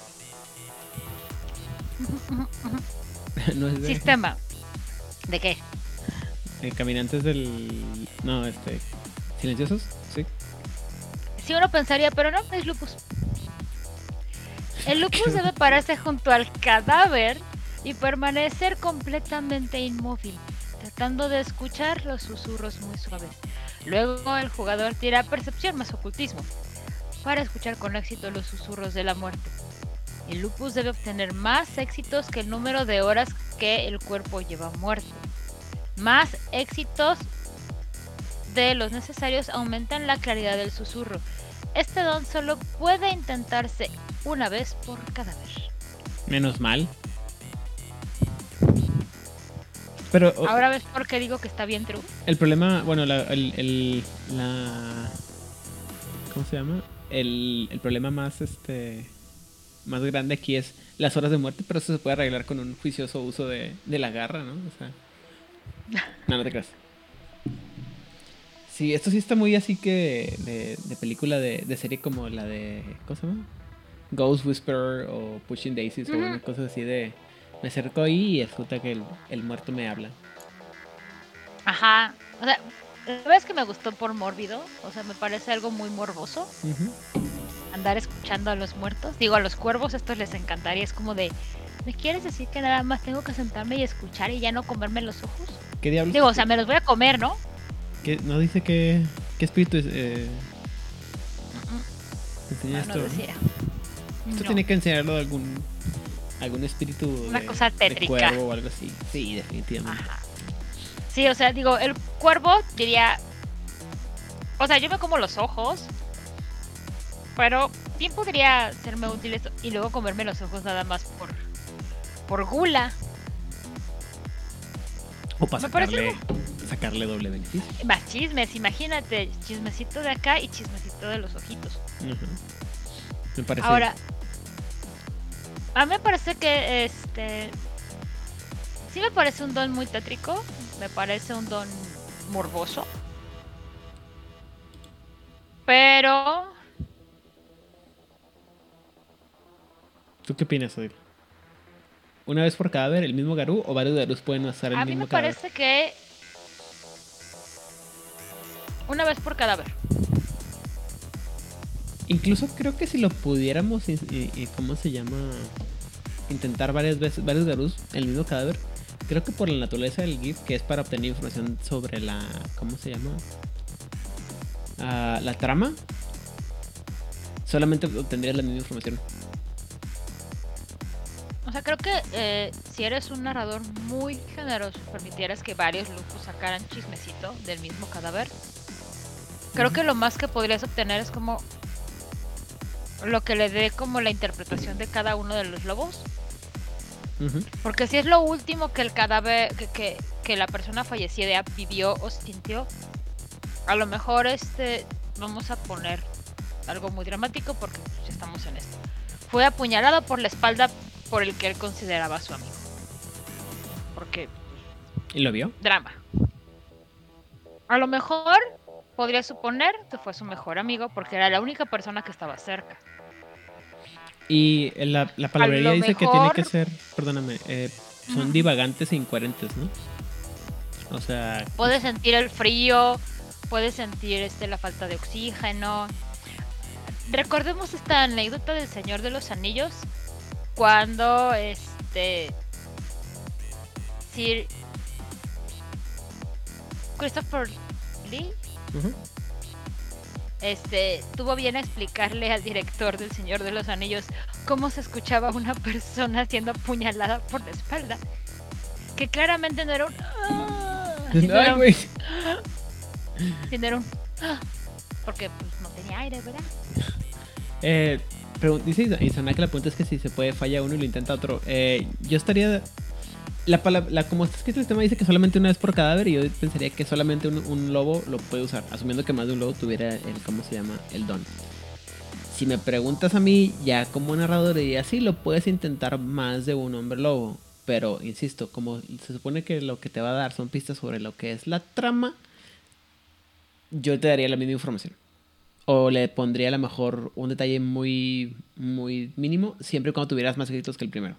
no es de, Sistema. ¿De qué? de caminantes del. No, este. Silenciosos, sí. Si uno pensaría, pero no, es lupus. El lupus debe pararse junto al cadáver y permanecer completamente inmóvil, tratando de escuchar los susurros muy suaves. Luego el jugador tira percepción más ocultismo para escuchar con éxito los susurros de la muerte. El lupus debe obtener más éxitos que el número de horas que el cuerpo lleva muerto. Más éxitos de los necesarios aumentan la claridad del susurro. Este don solo puede intentarse una vez por cadáver. Menos mal. Pero Ahora ves por qué digo que está bien true. el problema, bueno, la, el, el- la- ¿cómo se llama? El, el problema más, este, más grande aquí es las horas de muerte, pero eso se puede arreglar con un juicioso uso de, de la garra, ¿no? O sea, no, no te creas. Sí, esto sí está muy así que de, de película de, de serie como la de, ¿cómo se llama? Ghost Whisperer o Pushing Daisies o Ujú. una cosa así de, me acerco ahí y resulta que el, el muerto me habla. Ajá. O sea, la verdad es que me gustó por mórbido. O sea, me parece algo muy morboso Ujú. Andar escuchando a los muertos. Digo, a los cuervos esto les encantaría. Es como de, ¿me quieres decir que nada más tengo que sentarme y escuchar y ya no comerme los ojos? ¿Qué diablos? Digo, o sea, me los voy a comer, ¿no? ¿Qué- no dice que, qué espíritu es, eh, No, esto. no ¿no? decía. Esto tiene que enseñarlo de algún algún espíritu Una de, cosa de tétrica. cuervo o algo así. Sí, definitivamente. Ajá. Sí, o sea, digo, el cuervo diría. O sea, yo me como los ojos. Pero bien podría serme útil esto y luego comerme los ojos nada más por. por gula. O para parece sacarle, sacarle doble beneficio. Más chismes, imagínate. Chismecito de acá y chismecito de los ojitos. Me parece. Ahora, a mí me parece que este. Sí me parece un don muy tétrico. Me parece un don morboso. Pero. ¿Tú qué opinas, Odil? ¿Una vez por cadáver el mismo Garú o varios Garús pueden usar el A mí mismo me cadáver? parece que. Una vez por cadáver. Incluso creo que si lo pudiéramos, y, y- y ¿cómo se llama? Intentar varias veces, varios Garús, el mismo cadáver. Creo que por la naturaleza del GIF, que es para obtener información sobre la, ¿cómo se llama? Ah, la trama. Solamente obtendrías la misma información. O sea, creo que eh, si eres un narrador muy generoso, permitieras que varios lupus sacaran chismecito del mismo cadáver. Creo que lo más que podrías obtener es como lo que le dé como la interpretación de cada uno de los lobos. Porque si es lo último que el cadáver, que, que, que la persona fallecida vivió o sintió, a lo mejor este vamos a poner algo muy dramático porque pues, ya estamos en esto. Fue apuñalado por la espalda por el que él consideraba su amigo. Porque ¿Y lo vio? drama. A lo mejor podría suponer que fue su mejor amigo porque era la única persona que estaba cerca. Y la, la palabrería dice que tiene que ser, perdóname, eh, son divagantes e incoherentes, ¿no? O sea, Puedes sentir el frío, puedes sentir este, la falta de oxígeno. Recordemos esta anécdota del Señor de los Anillos, cuando este Sir Christopher Lee este tuvo bien explicarle al director del Señor de los Anillos cómo se escuchaba una persona siendo apuñalada por la espalda. Que claramente no era un "Ah", sino era un- sino era un "Ah", porque pues no tenía aire, ¿verdad? Eh, dice Isa- Isana que la pregunta es que si se puede falla uno y lo intenta otro. Eh, yo estaría. La, pala- la como está escrito el tema dice que solamente una vez por cadáver y yo pensaría que solamente un, un lobo lo puede usar, asumiendo que más de un lobo tuviera el, ¿cómo se llama? El don. Si me preguntas a mí, ya como narrador diría, sí, lo puedes intentar más de un hombre lobo. Pero, insisto, como se supone que lo que te va a dar son pistas sobre lo que es la trama, yo te daría la misma información. O le pondría a lo mejor un detalle muy, muy mínimo, siempre y cuando tuvieras más escritos que el primero.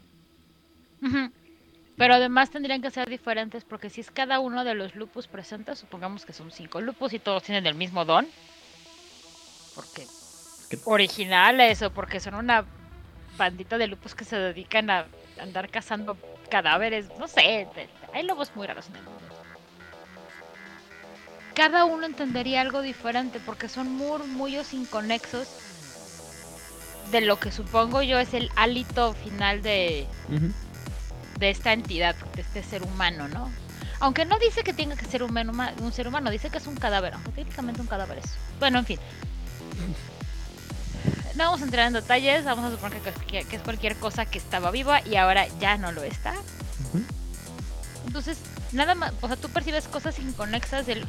Pero además tendrían que ser diferentes porque si es cada uno de los lupus presentes, supongamos que son cinco lupus y todos tienen el mismo don. Porque Que- originales o porque son una bandita de lupus que se dedican a andar cazando cadáveres, no sé, hay lobos muy raros en el mundo. Cada uno entendería algo diferente porque son murmullos inconexos de lo que supongo yo es el hálito final de, de esta entidad, de este ser humano, ¿no? Aunque no dice que tenga que ser un, un ser humano, dice que es un cadáver. Aunque técnicamente un cadáver es. Bueno, en fin. No vamos a entrar en detalles, vamos a suponer que, es cualquier cosa que estaba viva y ahora ya no lo está. Entonces, nada más, o sea, tú percibes cosas inconexas de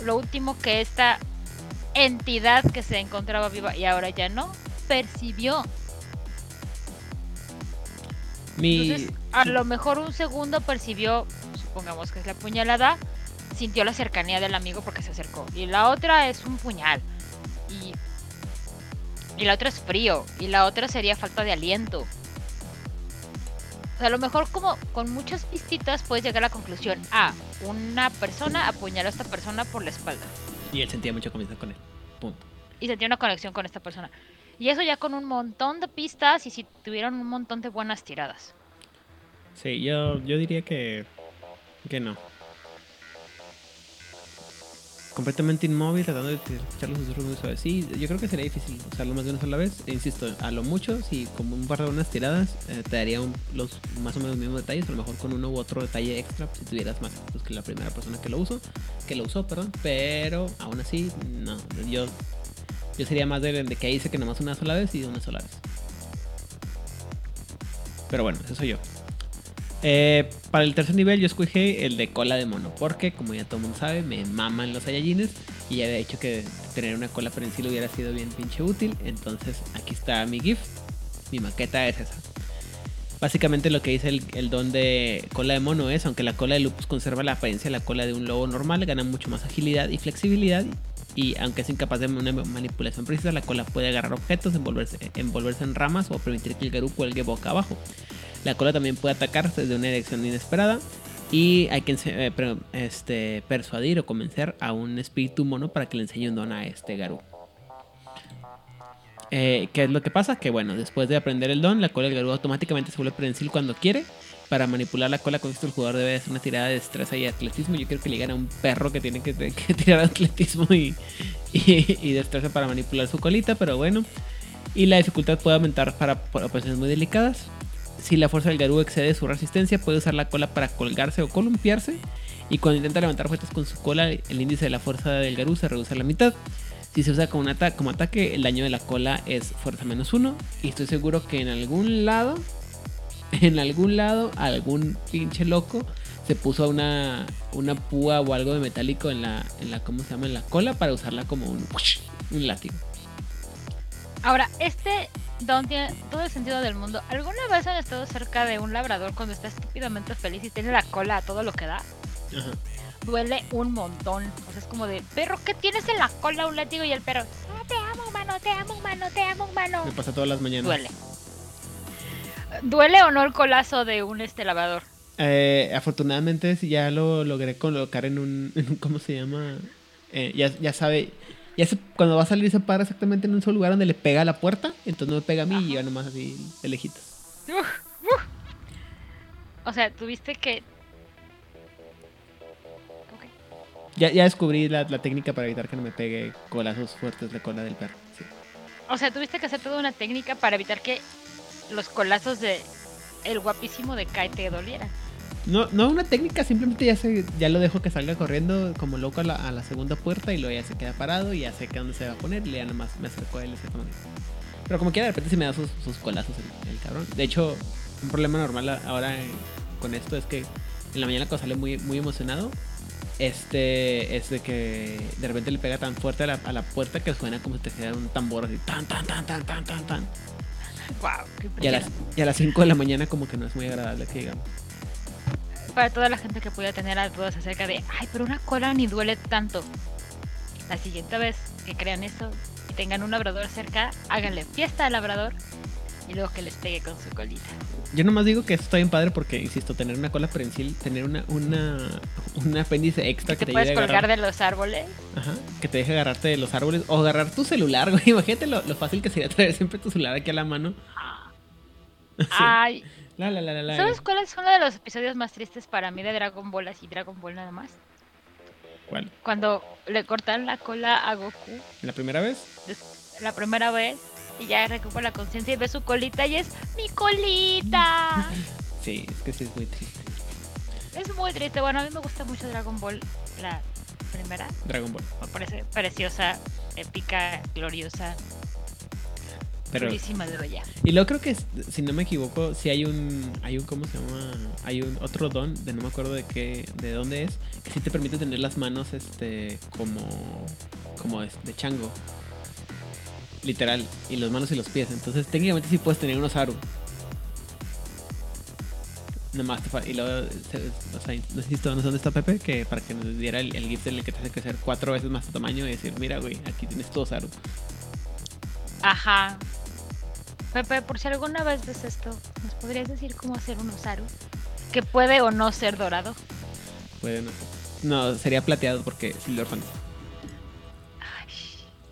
lo último que esta entidad que se encontraba viva y ahora ya no percibió. Entonces, a lo mejor un segundo percibió, supongamos que es la puñalada, sintió la cercanía del amigo porque se acercó. Y la otra es un puñal. Y, y la otra es frío. Y la otra sería falta de aliento. O sea, a lo mejor como con muchas pistitas puedes llegar a la conclusión. Ah, una persona apuñaló a esta persona por la espalda. Y él sentía mucha confianza con él. Punto. Y sentía una conexión con esta persona. Y eso ya con un montón de pistas y si tuvieron un montón de buenas tiradas. Sí, yo, yo diría que, que no. Completamente inmóvil, tratando de escuchar los susurros muy suaves. Sí, yo creo que sería difícil usarlo más de una sola vez. E insisto, a lo mucho, si como un par de buenas tiradas, eh, te daría los más o menos mismos detalles, a lo mejor con uno u otro detalle extra, si tuvieras más pues, que la primera persona que lo usó, que lo usó, perdón. Pero aún así, no, yo yo sería más de, de que dice que nomás una sola vez y una sola vez. Pero bueno, eso soy yo. Eh, para el tercer nivel yo escogí el de cola de mono, porque como ya todo el mundo sabe, me maman los Saiyajines y ya había dicho que tener una cola prensil hubiera sido bien pinche útil. Entonces aquí está mi GIF, mi maqueta es esa. Básicamente lo que dice el, don de cola de mono es, aunque la cola de lupus conserva la apariencia de la cola de un lobo normal, gana mucho más agilidad y flexibilidad y aunque es incapaz de una manipulación precisa, la cola puede agarrar objetos, envolverse, envolverse en ramas o permitir que el Garú cuelgue boca abajo. La cola también puede atacar desde una dirección inesperada y hay que eh, este, persuadir o convencer a un espíritu mono para que le enseñe un don a este Garú. Eh, ¿Qué es lo que pasa? Que bueno, después de aprender el don, la cola del Garú automáticamente se vuelve prensil cuando quiere para manipular la cola con esto el jugador debe hacer una tirada de destreza y atletismo. Yo creo que le gana a un perro que tiene que, tirar atletismo y, y, destreza para manipular su colita, pero bueno. Y la dificultad puede aumentar para operaciones muy delicadas. Si la fuerza del Garú excede su resistencia, puede usar la cola para colgarse o columpiarse. Y cuando intenta levantar objetos con su cola, el índice de la fuerza del Garú se reduce a la mitad. Si se usa como, ataque, el daño de la cola es fuerza menos uno. Y estoy seguro que en algún lado en algún lado, algún pinche loco se puso una, una púa o algo de metálico en la, en la, ¿cómo se llama? En la cola para usarla como un, un látigo. Ahora, este don tiene todo el sentido del mundo. ¿Alguna vez han estado cerca de un labrador cuando está estúpidamente feliz y tiene la cola a todo lo que da? Ajá. Duele un montón. O sea, es como de, perro, ¿qué tienes en la cola un látigo? Y el perro, ah, te amo, humano, te amo, humano, te amo, humano. Me pasa todas las mañanas. Duele. ¿Duele o no el colazo de un este lavador? Eh, afortunadamente ya lo logré colocar en un, ¿cómo se llama? Eh, ya, ya sabe, ya cuando va a salir se para exactamente en un solo lugar donde le pega a la puerta, entonces no me pega a mí y ya nomás así de lejitos. O sea, tuviste que... Ya, ya descubrí la, técnica para evitar que no me pegue colazos fuertes de cola del perro. O sea, tuviste que hacer toda una técnica para evitar que los colazos de el guapísimo de Kai te dolieran. No, no una técnica, simplemente ya se, ya lo dejo que salga corriendo como loco a la, segunda puerta y luego ya se queda parado y ya sé que dónde se va a poner y ya nada más me acerco a él Pero como quiera, de repente se me da sus, colazos el, cabrón. De hecho, un problema normal ahora con esto es que en la mañana cuando sale muy, muy emocionado, este es de que de repente le pega tan fuerte a la, a la puerta que suena como si te quedara un tambor así, tan, tan, tan, tan, tan, tan, tan. y, a las, y a las 5 de la mañana como que no es muy agradable que digamos. Para toda la gente que pueda tener dudas acerca de, ay, pero una cola ni duele tanto. La siguiente vez que crean eso y tengan un labrador cerca, háganle fiesta al labrador y luego que les pegue con su colita. Yo nomás digo que esto está bien padre porque, insisto, tener una cola prensil, tener una, una, un apéndice extra que, te, puedes colgar de los árboles. Ajá, que te deje agarrarte de los árboles o agarrar tu celular, güey. Imagínate lo, fácil que sería traer siempre tu celular aquí a la mano. Ay. La, la, la, la, ¿Sabes cuál es uno de los episodios más tristes para mí de Dragon Ball así Dragon Ball nada más? ¿Cuál? Cuando le cortan la cola a Goku. ¿La primera vez? La primera vez y ya recupera la conciencia y ve su colita y es mi colita. Sí, es que sí es muy triste. Es muy triste. Bueno, a mí me gusta mucho Dragon Ball, la primera. Dragon Ball. Me parece preciosa, épica, gloriosa. Pero, Purísima de bella. y luego creo que, si no me equivoco, si hay un, hay un, ¿cómo se llama? Hay un otro don, de no me acuerdo de qué, de dónde es, que sí te permite tener las manos, este, como, como de, de chango. Literal. Y las manos y los pies. Entonces, técnicamente sí puedes tener un Osaru. Nomás te Y luego, o sea, no sé si dónde está Pepe, que para que nos diera el, el gift en el que te hace crecer cuatro veces más tu tamaño y decir, mira, güey, aquí tienes tu Osaru. Ajá. Pepe, por si alguna vez ves esto, ¿nos podrías decir cómo hacer un Osaru? Que puede o no ser dorado. Puede no. No, sería plateado porque Silver Fan. Ay,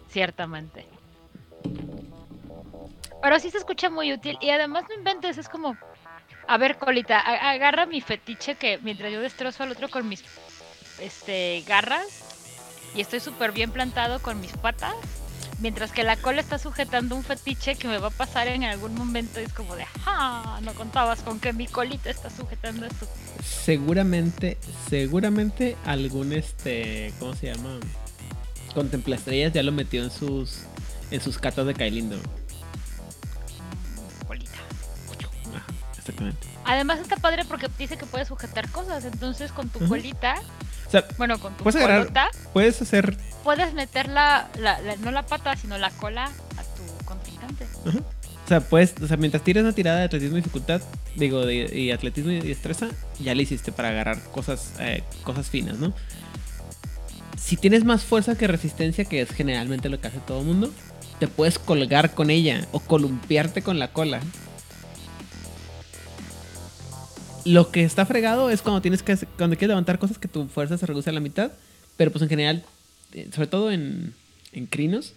ciertamente. Pero sí se escucha muy útil y además no inventes, es como... A ver, Colita, agarra mi fetiche que mientras yo destrozo al otro con mis este, garras y estoy súper bien plantado con mis patas, mientras que la cola está sujetando un fetiche que me va a pasar en algún momento y es como de, ¡ah! No contabas con que mi colita está sujetando esto. Seguramente, seguramente algún este, ¿cómo se llama? Contempla estrellas ya lo metió en sus en sus catas de Kailindo. Colita. Ajá, exactamente. Además está padre porque dice que puedes sujetar cosas, entonces con tu colita, sea, bueno, con tu Puedes agarrar- puedes hacer puedes meter la, la- la- no la pata, sino la cola a tu contrincante. Ajá. O sea, puedes, o sea, mientras tires una tirada de atletismo y dificultad, digo, de, y atletismo y destreza, ya le hiciste para agarrar cosas, eh, cosas finas, ¿no? Si tienes más fuerza que resistencia, que es generalmente lo que hace todo el mundo, te puedes colgar con ella o columpiarte con la cola. Lo que está fregado es cuando tienes que cuando quieres levantar cosas que tu fuerza se reduce a la mitad, pero pues en general, eh, sobre todo en, en crinos,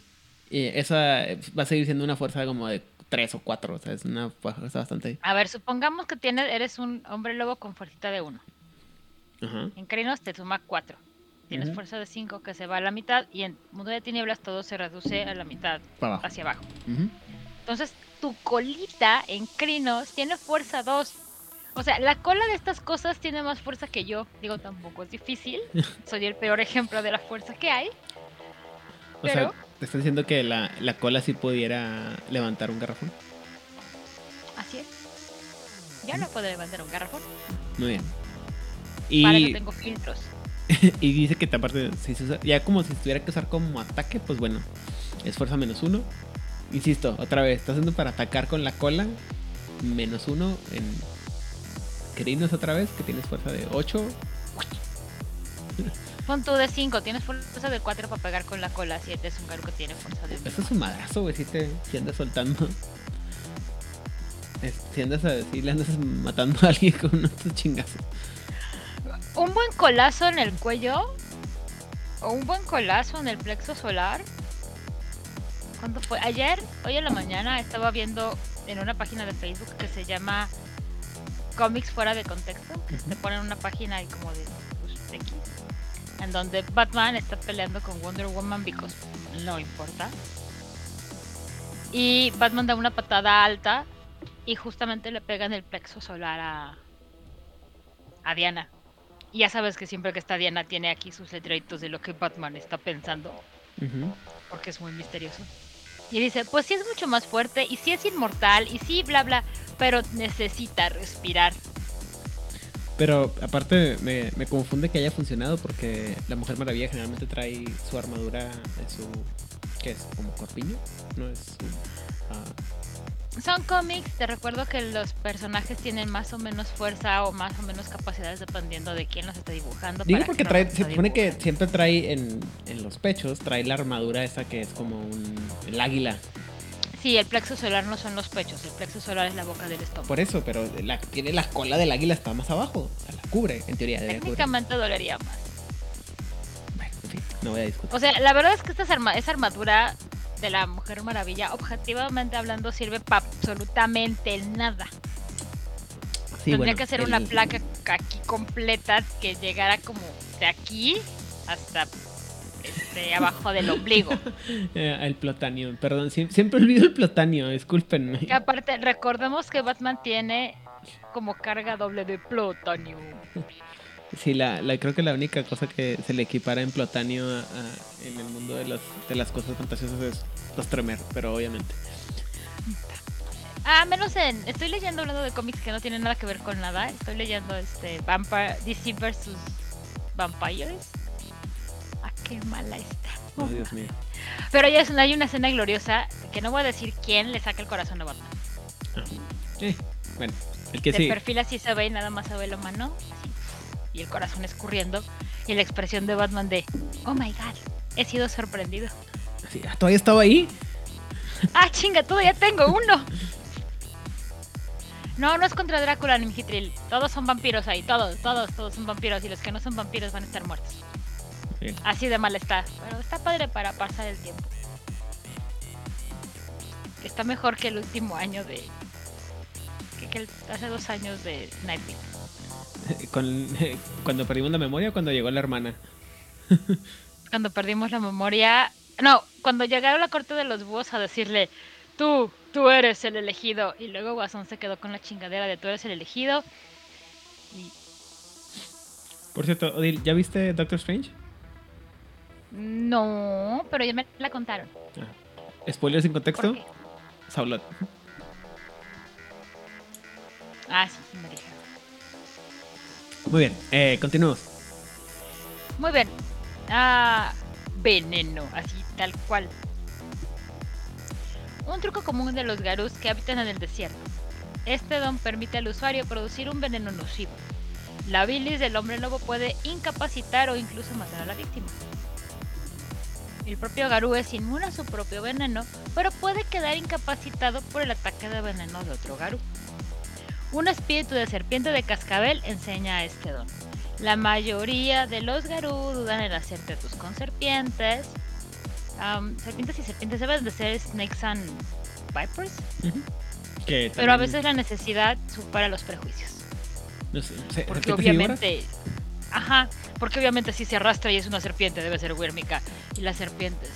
eh, esa eh, va a seguir siendo una fuerza como de 3 o 4, o sea, es una fuerza bastante... A ver, supongamos que tienes, eres un hombre lobo con fuercita de 1. Ajá. En Crinos te suma 4. Tienes fuerza de 5 que se va a la mitad y en Mundo de Tinieblas todo se reduce a la mitad abajo. hacia abajo. Entonces, tu colita en Crinos tiene fuerza 2. O sea, la cola de estas cosas tiene más fuerza que yo. Digo, tampoco es difícil. Soy el peor ejemplo de la fuerza que hay. O Pero- sea, te estás diciendo que la, la cola sí pudiera levantar un garrafón. Así es. Yo no puedo levantar un garrafón. Muy bien. Para eso Y, tengo filtros. y dice que aparte, si se usa- ya como si tuviera que usar como ataque, pues bueno, es fuerza menos uno. Insisto, otra vez, estás haciendo para atacar con la cola, menos uno en crinos otra vez, que tienes fuerza de 8. Pon tú de 5, tienes fuerza de 4 para pegar con la cola. 7 es un garu que tiene fuerza de uno. Eso es un madrazo, güey, si te si andas soltando. Es- Si andas a si le andas matando a alguien con unos chingazos. Un buen colazo en el cuello o un buen colazo en el plexo solar. ¿Cuándo fue? Ayer, hoy en la mañana, estaba viendo en una página de Facebook que se llama Cómics fuera de contexto. Te ponen una página ahí como de, pues, de X, en donde Batman está peleando con Wonder Woman because no importa. Y Batman da una patada alta y justamente le pega en el plexo solar a, a Diana. Y ya sabes que siempre que está Diana tiene aquí sus letreritos de lo que Batman está pensando, porque es muy misterioso. Y dice, pues sí es mucho más fuerte, y sí es inmortal, y sí bla bla, pero necesita respirar. Pero aparte me, me confunde que haya funcionado porque la Mujer Maravilla generalmente trae su armadura en su... ¿Qué es? ¿Como corpiño? No es su... Son cómics, te recuerdo que los personajes tienen más o menos fuerza o más o menos capacidades dependiendo de quién los está dibujando. Digo porque trae, se supone que siempre trae en, en los pechos, trae la armadura esa que es como un... el águila. Sí, el plexo solar no son los pechos, el plexo solar es la boca del estómago. Por eso, pero la, tiene la cola del águila está más abajo. O sea, la cubre, en teoría. Técnicamente dolería más. Bueno, en fin, no voy a discutir. O sea, la verdad es que esta arma esa armadura de la Mujer Maravilla, objetivamente hablando, sirve para absolutamente nada. Sí, Tendría bueno, que hacer el- una placa aquí completa que llegara como de aquí hasta este, abajo del ombligo. eh, el plotanio, perdón, sie- siempre olvido el plotanio, discúlpenme. Que aparte, recordemos que Batman tiene como carga doble de plutonio. Sí, la, la, creo que la única cosa que se le equipara en Plotanio en el mundo de, los, de las cosas fantasiosas es los Tremer, pero obviamente. Ah, menos en. Estoy leyendo hablando de cómics que no tienen nada que ver con nada. Estoy leyendo este Vampire DC vs Vampires. Ah, qué mala está. Oh, Dios mío. Pero ya es hay una escena gloriosa que no voy a decir quién le saca el corazón a Batman. Ah, sí, bueno, el que de sí. perfil así se ve y nada más se ve la mano. Y el corazón escurriendo. Y la expresión de Batman de, oh my god, he sido sorprendido. Sí, ¿Todavía estaba ahí? Ah, chinga, todavía tengo uno. No, no es contra Drácula ni Mijitril. Todos son vampiros ahí, todos, todos, todos son vampiros. Y los que no son vampiros van a estar muertos. Así de mal está. Pero está padre para pasar el tiempo. Está mejor que el último año de. que, el, hace dos años de Nightwing. Con, cuando perdimos la memoria o cuando llegó la hermana. cuando perdimos la memoria. No, cuando llegaron a la corte de los búhos a decirle, tú, tú eres el elegido. Y luego Guasón se quedó con la chingadera de tú eres el elegido. Y... Por cierto, Odil, ¿ya viste Doctor Strange? No, pero ya me la contaron. Ah. ¿Spoiler sin contexto? Saulot. Ah, sí, sí me. Muy bien, eh, continuamos. Muy bien. Ah, veneno, así tal cual. Un truco común de los garús que habitan en el desierto. Este don permite al usuario producir un veneno nocivo. La bilis del hombre lobo puede incapacitar o incluso matar a la víctima. El propio garú es inmune a su propio veneno, pero puede quedar incapacitado por el ataque de veneno de otro garú. Un espíritu de serpiente de cascabel enseña este don. La mayoría de los garú dudan en hacer tus con serpientes, serpientes y serpientes deben de ser snakes and vipers. Pero a veces la necesidad supera los prejuicios. porque obviamente. Ajá, porque obviamente si se arrastra y es una serpiente, debe ser huérmica. Y las serpientes.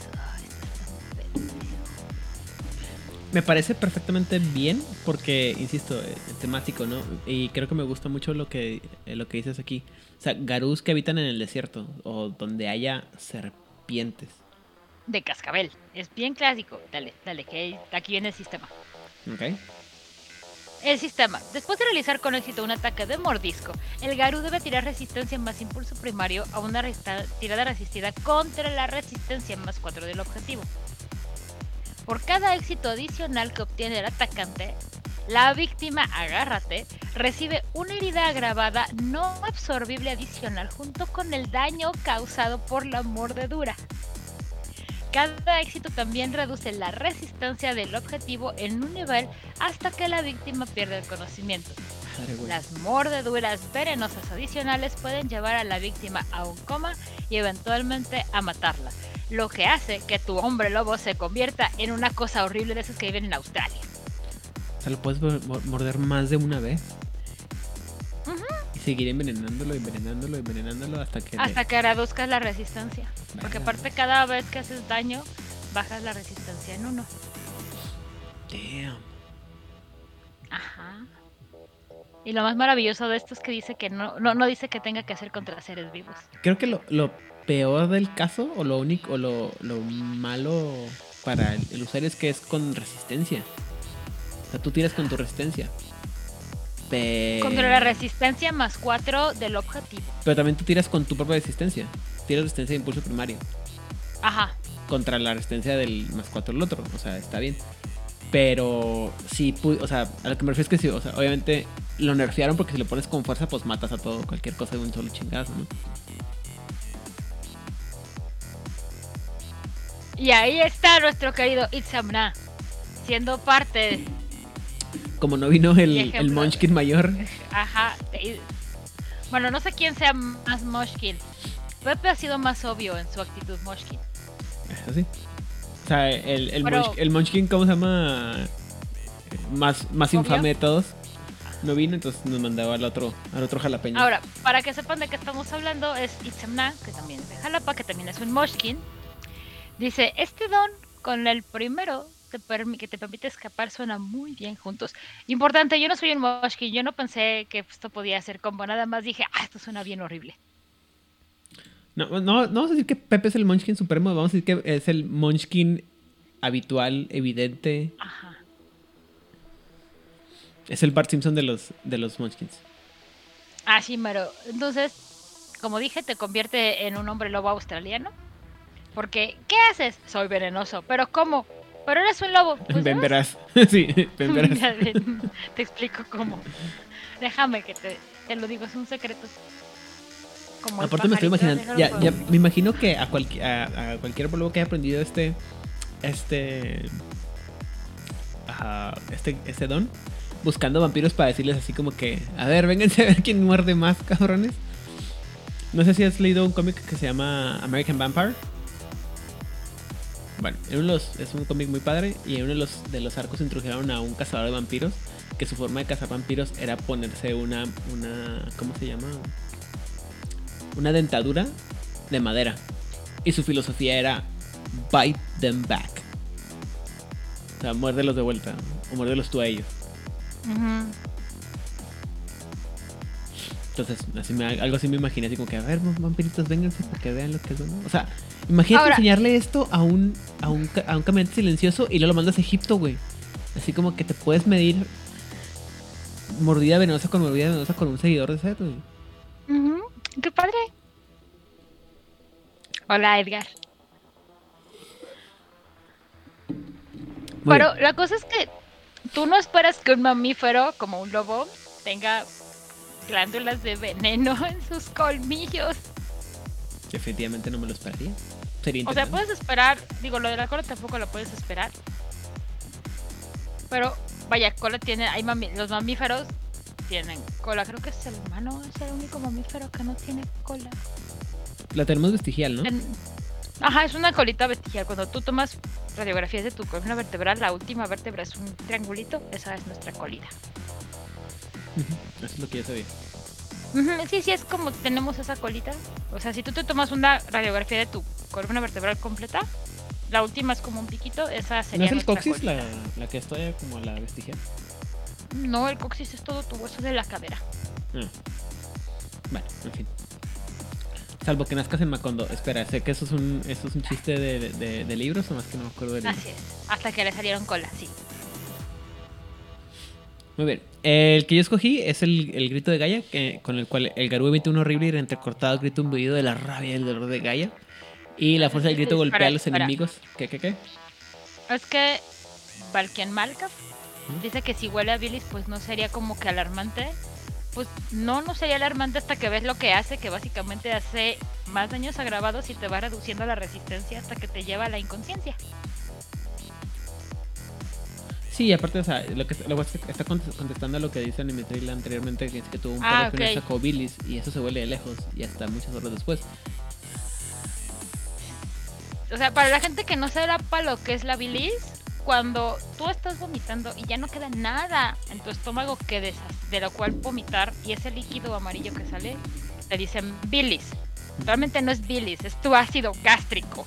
Me parece perfectamente bien porque, insisto, es eh, temático, ¿no? Y creo que me gusta mucho lo que, eh, lo que dices aquí. O sea, garús que habitan en el desierto o donde haya serpientes de cascabel. Es bien clásico. Dale, dale, que aquí viene el sistema. Ok. El sistema. Después de realizar con éxito un ataque de mordisco, el Garú debe tirar resistencia más impulso primario a una tirada resistida contra la resistencia más 4 del objetivo. Por cada éxito adicional que obtiene el atacante, la víctima, agárrate, recibe una herida agravada no absorbible adicional junto con el daño causado por la mordedura. Cada éxito también reduce la resistencia del objetivo en un nivel hasta que la víctima pierde el conocimiento. Las mordeduras venenosas adicionales pueden llevar a la víctima a un coma y eventualmente a matarla, lo que hace que tu hombre lobo se convierta en una cosa horrible de esas que viven en Australia. O sea, lo puedes morder más de una vez seguir envenenándolo, envenenándolo, envenenándolo hasta que... Hasta que reduzcas la resistencia. Porque aparte cada vez que haces daño, bajas la resistencia en uno. Damn. Ajá. Y lo más maravilloso de esto es que dice que no, no, dice que tenga que hacer contra seres vivos. Creo que lo, lo peor del caso, o lo único, o lo, lo malo para el, el usuario es que es con resistencia. O sea, tú tiras con tu resistencia. Contra la resistencia más 4 del objetivo. Pero también tú tiras con tu propia resistencia. Tiras resistencia de impulso primario. Ajá. Contra la resistencia del más 4 del otro. O sea, está bien. Pero sí, o sea, a lo que me refiero es que sí, o sea, obviamente lo nerfearon porque si lo pones con fuerza, pues matas a todo, cualquier cosa de un solo chingazo, ¿no? Y ahí está nuestro querido Itzamna, siendo parte como no vino el, el Munchkin mayor. Ajá. Bueno, no sé quién sea más Munchkin. Pepe ha sido más obvio en su actitud Munchkin. ¿Así? O sea, el, el, Munchkin, ¿cómo se llama? Más, más infame de todos. No vino, entonces nos mandaba al otro, al otro jalapeño. Ahora, para que sepan de qué estamos hablando, es Itzemna, que también es de Jalapa, que también es un Munchkin. Dice, este don con el primero te que te permite escapar suena muy bien juntos. Importante, yo no soy un Munchkin, yo no pensé que esto podía ser como nada más dije, ah, esto suena bien horrible. No, no, no vamos a decir que Pepe es el Munchkin supremo, vamos a decir que es el Munchkin habitual, evidente. Ajá. Es el Bart Simpson de los, de los Munchkins. Ah, sí, Maro. Entonces, como dije, te convierte en un hombre lobo australiano. Porque, ¿qué haces? Soy venenoso. ¿Pero cómo? Pero eres un lobo. Pues, ven verás. sí, ven verás. te explico cómo. Déjame que te, te lo digo, es un secreto. Como Aparte me estoy imaginando, ya, ya, me imagino que a, cualquier a, cualquier lobo que haya aprendido este, este, este, este don, buscando vampiros para decirles así como que, a ver, vénganse a ver quién muerde más, cabrones. No sé si has leído un cómic que se llama American Vampire. Bueno, es un cómic muy padre y en uno de los, de los arcos introdujeron a un cazador de vampiros que su forma de cazar vampiros era ponerse una, una, ¿cómo se llama? Una dentadura de madera. Y su filosofía era bite them back. O sea, muérdelos de vuelta o muérdelos tú a ellos. Entonces, así me, algo así me imaginé, así como que, a ver, vampiritos, vénganse para que vean lo que es bueno. O sea, imagínate enseñarle esto a un, a un, a un caminante silencioso y luego lo mandas a Egipto, güey. Así como que te puedes medir mordida venenosa con mordida venenosa con un seguidor de sed, güey. ¡Qué padre! Hola, Edgar. Pero la cosa es que tú no esperas que un mamífero como un lobo tenga glándulas de veneno en sus colmillos. Efectivamente no me lo esperaría. o sea, puedes esperar, digo, lo de la cola tampoco lo puedes esperar. Pero vaya, cola tiene, hay los mamíferos tienen cola. Creo que es el humano, es el único mamífero que no tiene cola. La tenemos vestigial, ¿no? Ajá, es una colita vestigial. Cuando tú tomas radiografías de tu columna vertebral, la última vértebra es un triangulito, esa es nuestra colita. Eso es lo que ya sabía. Sí, sí, es como tenemos esa colita. O sea, si tú te tomas una radiografía de tu columna vertebral completa, la última es como un piquito, esa sería. ¿No es el coxis la, la, que estoy como la vestigial? No, el coxis es todo tu hueso de la cadera. Ah. Bueno, en fin. Salvo que nazcas en Macondo. Espera, sé que eso es un, eso es un chiste de, de, libros o más que no me acuerdo de Así es. Hasta que le salieron cola, sí. Muy bien. El que yo escogí es el, el grito de Gaia, que, con el cual el Garú emite un horrible y entrecortado grito imbuido de la rabia y el dolor de Gaia. Y la fuerza del grito golpea a los enemigos. ¿Qué, qué, qué? Es que Valkian Malkaf dice que si huele a bilis, pues no sería como que alarmante pues no, no sería alarmante hasta que ves lo que hace, que básicamente hace más daños agravados y te va reduciendo la resistencia hasta que te lleva a la inconsciencia. Sí, aparte, o sea, lo que está contestando a lo que dice Animetril anteriormente, que es que tuvo un ah, perro que sacó bilis y eso se huele de lejos y hasta muchas horas después. O sea, para la gente que no sepa lo que es la bilis, cuando tú estás vomitando y ya no queda nada en tu estómago que de, de lo cual vomitar y ese líquido amarillo que sale, te dicen bilis. Realmente no es bilis, es tu ácido gástrico.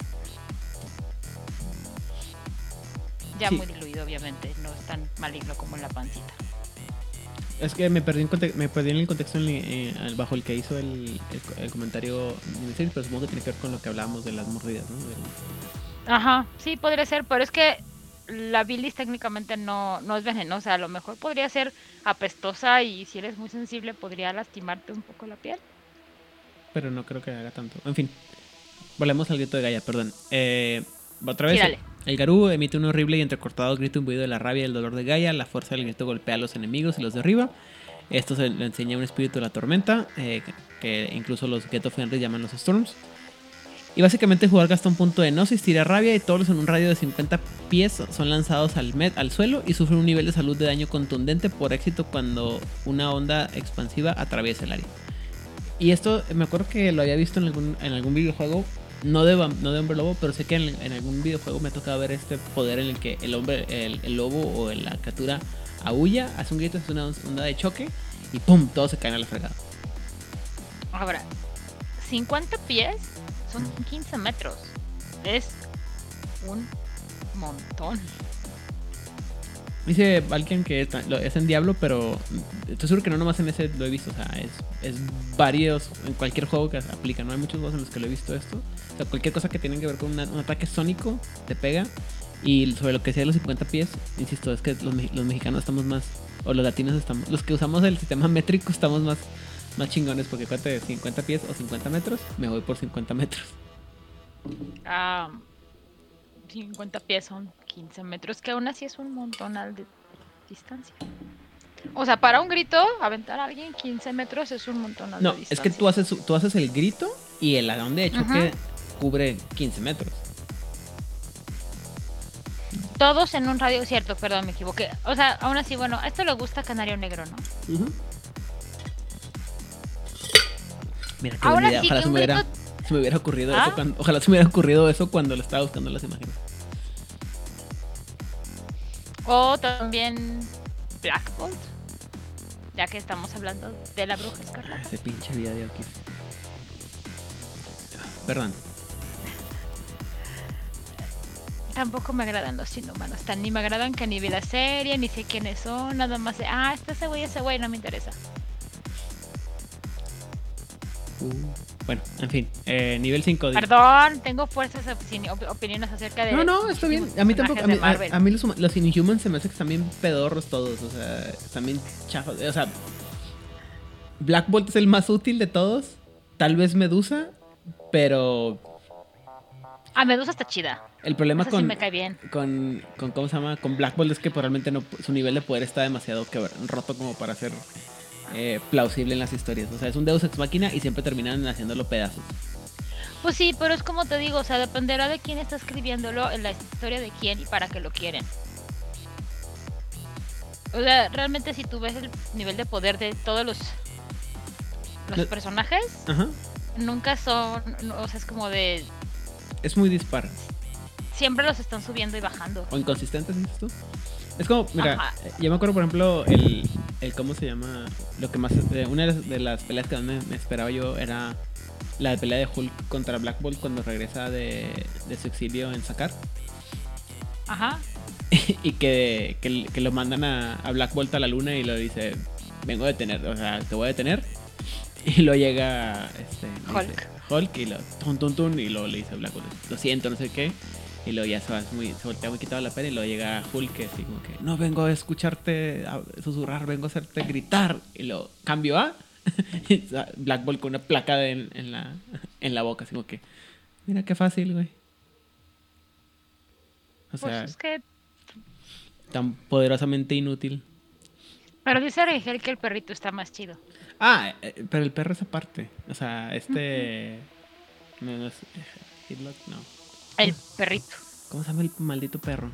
Ya muy diluido, obviamente, no es tan maligno como en la pancita. Es que me perdí en, me perdí en el contexto eh, bajo el que hizo el, el, comentario, pero supongo que tiene que ver con lo que hablábamos de las mordidas, ¿no? Ajá, sí, podría ser, pero es que la bilis técnicamente no, no es venenosa, a lo mejor podría ser apestosa y si eres muy sensible podría lastimarte un poco la piel. Pero no creo que haga tanto. En fin, volvemos al grito de Gaia, perdón. Eh, otra vez, el Garú emite un horrible y entrecortado grito imbuido de la rabia y el dolor de Gaia. La fuerza del grito golpea a los enemigos y los derriba. Esto se le enseña un espíritu de la tormenta, eh, que incluso los Ghetto Fenris llaman los Storms. Y básicamente jugar gasta un punto de gnosis, tira rabia y todos en un radio de 50 pies son lanzados al, al suelo y sufren un nivel de salud de daño contundente por éxito cuando una onda expansiva atraviesa el área. Y esto me acuerdo que lo había visto en algún, en algún videojuego, no de, no de hombre lobo, pero sé que en, algún videojuego me ha ver este poder en el que el hombre, el, lobo o la criatura aúlla, hace un grito, hace una onda de choque y ¡pum! Todos se caen a la fregada. Ahora, 50 pies son 15 metros. Es un montón. Dice alguien que es, en Diablo, pero estoy seguro que no nomás en ese lo he visto. O sea, es, es varios, en cualquier juego que aplica. No hay muchos juegos en los que lo he visto esto. O sea, cualquier cosa que tenga que ver con una- un ataque sónico te pega. Y sobre lo que sea de los 50 pies, insisto, es que los, los mexicanos estamos más, o los latinos estamos, los que usamos el sistema métrico estamos más, más chingones. Porque cuate de 50 pies o 50 metros, me voy por 50 metros. Ah, 50 pies son 15 metros, que aún así es un montón de distancia. O sea, para un grito, aventar a alguien 15 metros es un montón de No, distancia. es que tú haces, tú haces el grito y el adón de hecho Ajá. que cubre 15 metros. Todos en un radio, cierto, perdón, me equivoqué. O sea, aún así, bueno, esto le gusta Canario Negro, ¿no? Mira qué Ahora buena idea. sí Ojalá se me, hubiera, se me hubiera ocurrido ¿Ah? eso cuando, ojalá se me hubiera ocurrido eso cuando le estaba buscando las imágenes. O también Black Bolt. Ya que estamos hablando de la bruja escarlata. Ese pinche video aquí. Perdón. Tampoco me agradan los inhumanos. Tan ni me agradan que ni vi la serie, ni sé quiénes son. Nada más de, ah, este ese güey, ese güey, no me interesa. Uh, bueno, en fin. eh, nivel 5. Perdón, tengo fuerzas opini- op- opiniones acerca de. No, no, está bien. A mí tampoco. A mí, personajes de a- a mí los, los Inhumans se me hace que están bien pedorros todos. O sea, están bien chafas. O sea, Black Bolt es el más útil de todos. Tal vez Medusa. Pero Ah, Medusa está chida. el problema Esa sí con, me cae bien. con, con. ¿Cómo se llama? Con Black Bolt es que probablemente no, su nivel de poder está demasiado quebra- roto como para ser eh, plausible en las historias. O sea, es un Deus Ex Máquina y siempre terminan haciéndolo pedazos. Pues sí, pero es como te digo, o sea, dependerá de quién está escribiéndolo, en la historia de quién y para qué lo quieren. O sea, realmente si tú ves el nivel de poder de todos los los No- personajes, Ajá. nunca son, no, o sea, es como de Es muy dispar. siempre los están subiendo y bajando. O inconsistentes, dices tú. Es como, mira, Ajá. yo me acuerdo, por ejemplo, el, el cómo se llama, lo que más, una de las, de las peleas que más me, me esperaba yo era la pelea de Hulk contra Black Bolt cuando regresa de, de su exilio en Sakar Ajá. y que, que, que lo mandan a, a Black Bolt a la luna y lo dice, vengo a detener, o sea, te voy a detener y lo llega este, Hulk. dice, Hulk y lo tun tun tun y luego le dice Black Bolt, lo siento, no sé qué. Y luego ya se, va muy, se voltea muy quitado la pena y luego llega Hulk que así como que no vengo a escucharte a susurrar, vengo a hacerte gritar. Y lo cambio a Black Bolt con una placa de- en, en la, en la boca, así como que mira qué fácil, güey. O Pues sea, es que tan poderosamente inútil. pero dice Rigel que el perrito está más chido. Ah, eh, pero el perro es aparte. O sea, este. No, no es. Hitlock, no. El perrito. ¿Cómo se llama el maldito perro?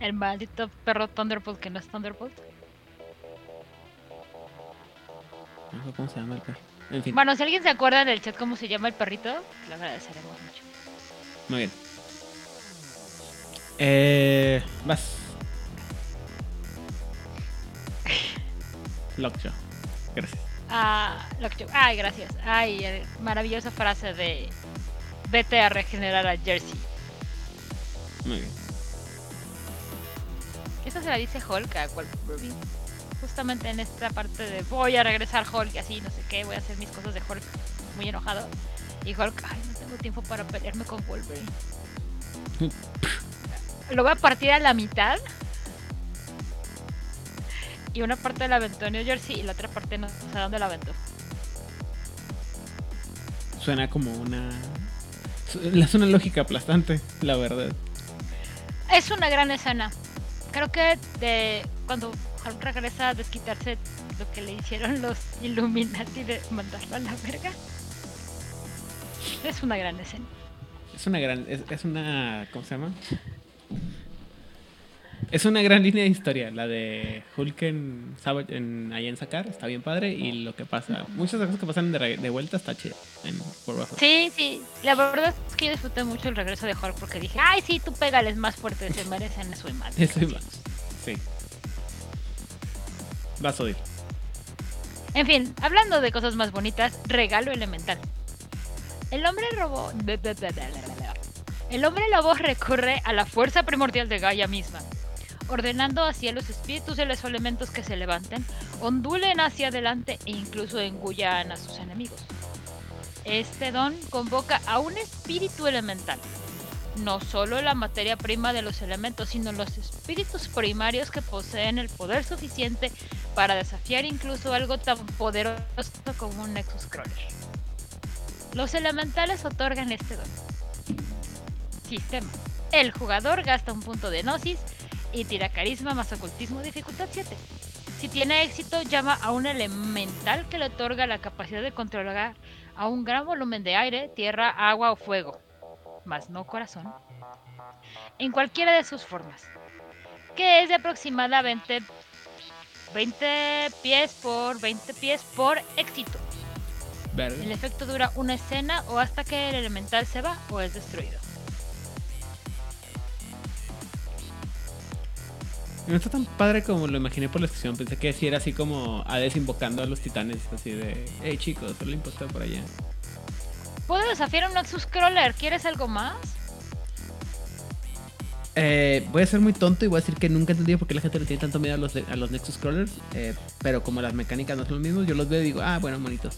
El maldito perro Thunderbolt que no es Thunderbolt. No sé cómo se llama el perro. En fin, Bueno, si alguien se acuerda del chat cómo se llama el perrito, le agradeceremos mucho. muy bien. Eh. Vas. Lockjaw. Gracias. Ah, lo yo- Ay, gracias. Ay, maravillosa frase de vete a regenerar a Jersey. Muy bien. Eso se la dice Hulk a Wolverine. Justamente en esta parte de voy a regresar Hulk y así, no sé qué, voy a hacer mis cosas de Hulk muy enojado. Y Hulk, ay, no tengo tiempo para pelearme con Wolverine. Lo voy a partir a la mitad. Y una parte la aventó en New Jersey y la otra parte no sé dónde la aventó. Suena como una. Es una lógica aplastante, la verdad. Es una gran escena. Creo que de cuando Hulk regresa a desquitarse lo que le hicieron los Illuminati de mandarlo a la verga. Es una gran escena. Es una gran. Es, es una. ¿Cómo se llama? Es una gran línea de historia, la de Hulk en, Savage- en ahí en Sakar, está bien padre, y lo que pasa, muchas cosas que pasan de, de vuelta está chido en. Sí, sí. La verdad es que yo disfruté mucho el regreso de Hulk porque dije, ay, sí, tú pégales más fuerte, se merecen su imagen. Eso iba. Sí. Vas a oír. En fin, hablando de cosas más bonitas, regalo elemental. El hombre lobo. El hombre lobo recurre a la fuerza primordial de Gaia misma. Ordenando hacia los espíritus de los elementos que se levanten, ondulen hacia adelante e incluso engullan a sus enemigos. Este don convoca a un espíritu elemental, no solo la materia prima de los elementos, sino los espíritus primarios que poseen el poder suficiente para desafiar incluso algo tan poderoso como un Nexus Crawler. Los elementales otorgan este don. Sistema. El jugador gasta un punto de Gnosis y tira carisma más ocultismo dificultad 7. Si tiene éxito, llama a un elemental que le otorga la capacidad de controlar a un gran volumen de aire, tierra, agua o fuego, más no corazón, en cualquiera de sus formas, que es de aproximadamente 20 pies por 20 pies por éxito. El efecto dura una escena o hasta que el elemental se va o es destruido. No está tan padre como lo imaginé por la descripción. Pensé que sí era así como Hades invocando a los titanes, así de, hey chicos, el está por allá. Puedo desafiar a un Nexus Crawler, ¿quieres algo más? Eh, voy a ser muy tonto y voy a decir que nunca he entendido por qué la gente le tiene tanto miedo a los, a los Nexus Crawlers. Eh, pero como las mecánicas no son lo mismo, yo los veo y digo, ah, bueno, monitos.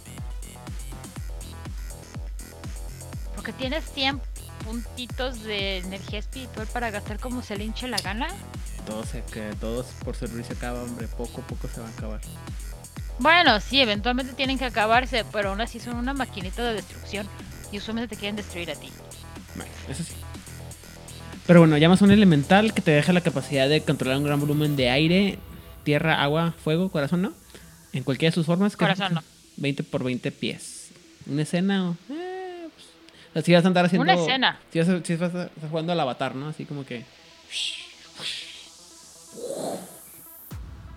Porque tienes 100 puntitos de energía espiritual para gastar como se le hinche la gana todos, se, que todos por servir se acaba, hombre, poco a poco se va a acabar. Bueno, sí, eventualmente tienen que acabarse, pero aún así son una maquinita de destrucción y usualmente te quieren destruir a ti. Bueno, eso sí. Pero bueno, llamas a un elemental que te deja la capacidad de controlar un gran volumen de aire, tierra, agua, fuego, corazón, ¿no? En cualquiera de sus formas. Corazón, no. 20 por 20 pies. Una escena. Eh, pues, si vas a andar haciendo. Una escena. Si vas, a, si vas a, jugando al avatar, ¿no? Así como que.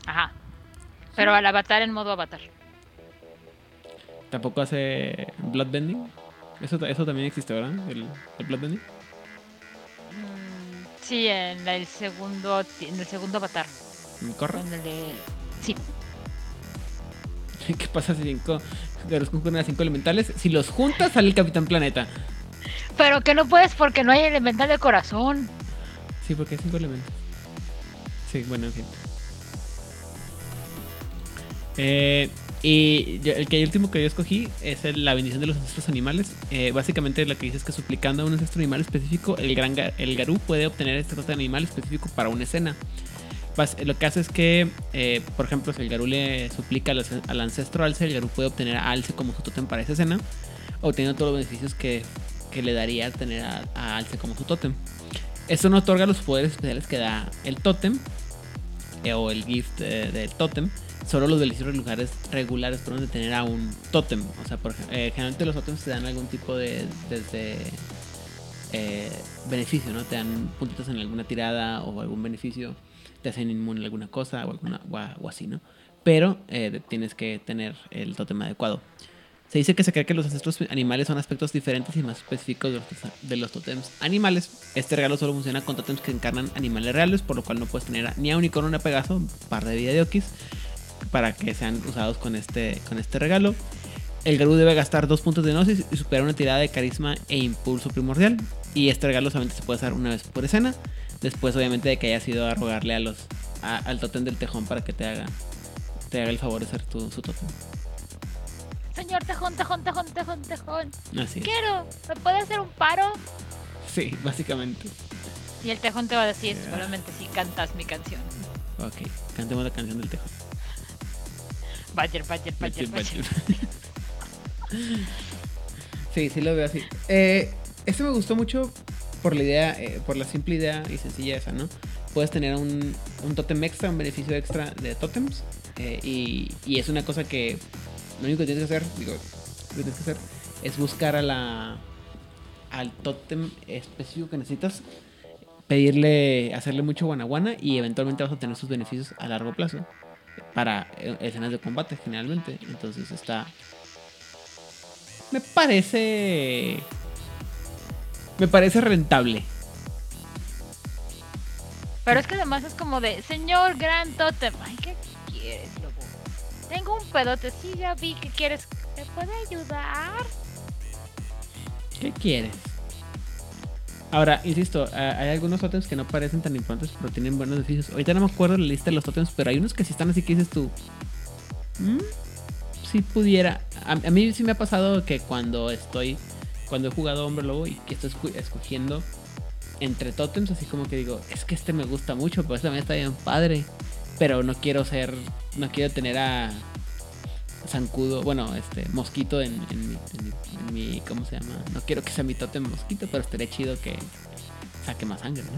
Ajá. Pero al avatar en modo avatar. ¿Tampoco hace Bloodbending? Eso, eso también existe, ¿verdad? El, el Bloodbending. Mm, sí, en el segundo en el segundo avatar. ¿Corre? En el de... Sí. ¿Qué pasa si cinco, de los a cinco elementales? Si los juntas sale el Capitán Planeta. Pero que no puedes porque no hay elemental de corazón. Sí, porque hay cinco elementos. Bueno, en fin. Eh, y el que el último que yo escogí es la bendición de los ancestros animales. Eh, básicamente lo que dice es que suplicando a un ancestro animal específico, el, gran, el garú puede obtener este de animal específico para una escena. Lo que hace es que, eh, por ejemplo, si el garú le suplica al, ancestro alce, el garú puede obtener a alce como su tótem para esa escena, obteniendo todos los beneficios que, le daría tener a, alce como su tótem. Esto no otorga los poderes especiales que da el tótem o el gift del tótem solo los deliciosos lugares regulares pueden tener a un tótem. O sea, por, eh, generalmente los tótems te dan algún tipo de desde, eh, beneficio, ¿no? Te dan puntitos en alguna tirada o algún beneficio, te hacen inmune a alguna cosa o, alguna, o, así, ¿no? Pero eh, tienes que tener el tótem adecuado. Se dice que se cree que los ancestros animales son aspectos diferentes y más específicos de los, de los tótems animales. Este regalo solo funciona con tótems que encarnan animales reales, por lo cual no puedes tener ni a unicornio ni a Pegaso, par de vida de Okis para que sean usados con este, con este regalo. El Garú debe gastar dos puntos de Gnosis y superar una tirada de carisma e impulso primordial. Y este regalo solamente se puede usar una vez por escena. Después, obviamente, de que hayas ido a rogarle al totem del tejón para que te haga, te haga el favor de ser tu, su totem. Señor tejón, tejón, tejón, tejón, tejón. Así Quiero, ¿me puede hacer un paro? Sí, básicamente. Y el tejón te va a decir solamente si cantas mi canción. Ok, cantemos la canción del tejón. Badger, Badger, Badger, Badger. sí, sí lo veo así. Eh, este me gustó mucho por la idea, eh, por la simple idea y sencilla esa, ¿no? Puedes tener un, un tótem extra, un beneficio extra de tótems. Eh, y, y, es una cosa que lo único que tienes que hacer, digo, lo que tienes que hacer es buscar a la al tótem específico que necesitas, pedirle, hacerle mucho guanaguana y eventualmente vas a tener sus beneficios a largo plazo para eh, escenas de combate generalmente. Entonces está... Me parece... Me parece rentable. Pero es que además es como de, señor Gran Totem, ay, ¿qué quieres? Tengo un pedote, sí, ya vi que quieres. ¿Me puede ayudar? ¿Qué quieres? Ahora, insisto, hay algunos totems que no parecen tan importantes, pero tienen buenos beneficios. Ahorita no me acuerdo la lista de los totems, pero hay unos que sí están así que dices tú. "Mm, si pudiera. A, mí sí me ha pasado que cuando estoy. Cuando he jugado Hombre Lobo y que estoy escogiendo entre totems, así como que digo, es que este me gusta mucho, pero este también está bien padre. Pero no quiero ser. No quiero tener a. Zancudo, bueno, este, mosquito en, en mi, en mi- en mi- ¿Cómo se llama? No quiero que sea mi totem mosquito, pero estaría chido que saque más sangre, ¿no?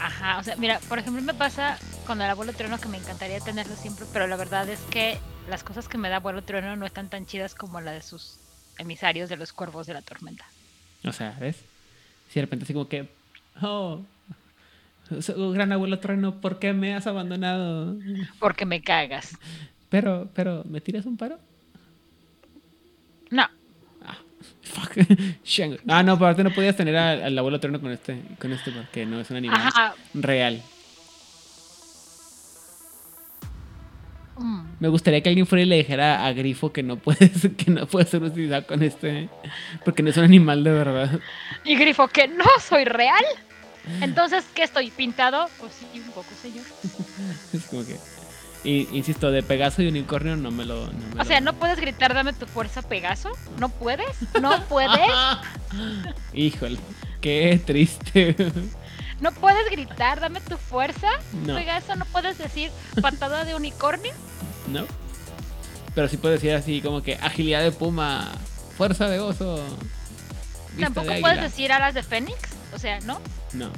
Ajá, o sea, mira, por ejemplo, me pasa con el abuelo trueno que me encantaría tenerlo siempre, pero la verdad es que las cosas que me da abuelo trueno no están tan chidas como la de sus emisarios de los cuervos de la tormenta. O sea, ¿ves? Si de repente así como que. Oh. So- Gran abuelo trueno, ¿por qué me has abandonado? Porque me cagas. Pero, pero, ¿me tiras un paro? No, Ah, fuck. Ah, no, aparte no podías tener al, al abuelo trueno con este, con este porque no es un animal ajá. real. mm, Me gustaría que alguien fuera y le dijera a Grifo que no puedes, que no puede ser utilizado con este, porque no es un animal de verdad. Y grifo que no soy real. Entonces, ¿qué estoy pintado? Pues sí, un poco, señor. Es como que, y, insisto, de Pegaso y unicornio no me lo, no me O sea, lo- ¿no puedes gritar dame tu fuerza, Pegaso? ¿No puedes? ¿No puedes? Híjole, qué triste. ¿No puedes gritar dame tu fuerza, No. Pegaso? ¿No puedes decir patada de unicornio? ¿No? Pero sí puedo decir así como que agilidad de puma, fuerza de oso. Tampoco de puedes decir alas de fénix. O sea, ¿no? No.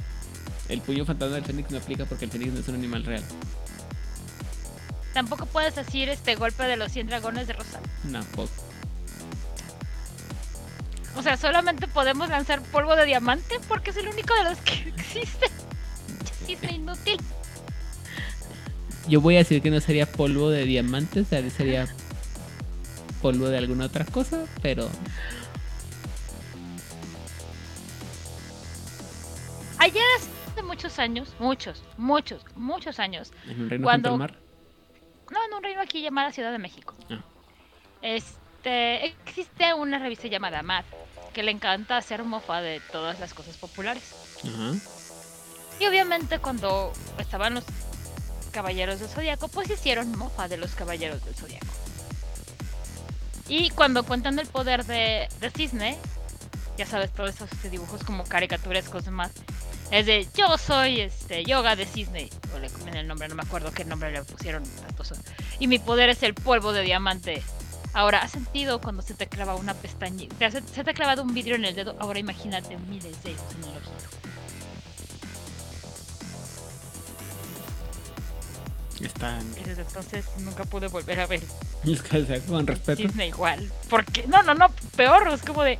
El puño fantasma del fénix no aplica porque el fénix no es un animal real. Tampoco puedes decir este golpe de los 100 dragones de Rosa. No, poco. O sea, solamente podemos lanzar polvo de diamante porque es el único de los que existe. Inútil. Yo voy a decir que no sería polvo de diamantes, sería polvo de alguna otra cosa, pero Ayer hace muchos años, muchos, muchos, muchos años, en un reino Cuando- al mar. no, en un reino aquí llamado Ciudad de México. Ah. Este, existe una revista llamada Mad que le encanta hacer mofa de todas las cosas populares. Ajá. Y obviamente cuando estaban los Caballeros del Zodiaco, pues hicieron mofa de los Caballeros del Zodiaco. Y cuando cuentan el poder de, de Cisne, ya sabes, todos esos dibujos como caricaturescos más, es de yo soy este yoga de Cisne, o le comen el nombre, no me acuerdo qué nombre le pusieron tantoso. Y mi poder es el polvo de diamante. Ahora, ¿has sentido cuando se te clava una pestaña? Se te ha clavado un vidrio en el dedo, ahora imagínate miles de ellos en el ojito. Están. Y desde entonces nunca pude volver a ver Es que, con respeto. Disney igual. Porque, no, no, no, peor, es como de.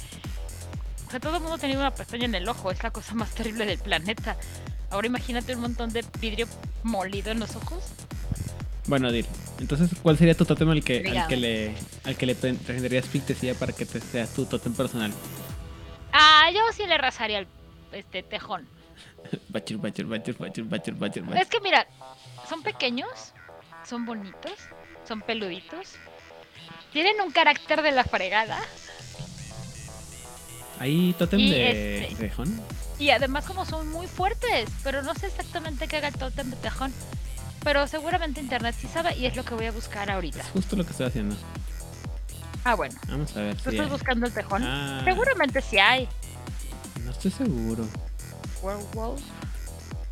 Sea, todo el mundo tenía una pestaña en el ojo, es la cosa más terrible del planeta. Ahora imagínate un montón de vidrio molido en los ojos. Bueno, Dil. Entonces, ¿cuál sería tu tótem al que, al que le al que le presentarías para que te sea tu tótem personal? Ah, yo sí le rasaría el este tejón. Bachir, bachir, bachir, bachir, bachir, bachir, bachir. Es que mira, son pequeños, son bonitos, son peluditos, tienen un carácter de la fregada ¿Hay tótem Y de este- tejón? y además como son muy fuertes, pero no sé exactamente qué haga el tótem de tejón. Pero seguramente internet sí sabe y es lo que voy a buscar ahorita. Es justo lo que estoy haciendo. Ah, bueno. Vamos a ver ¿Tú si estás hay. buscando el tejón? Ah, Seguramente sí hay. No estoy seguro. Werewolf,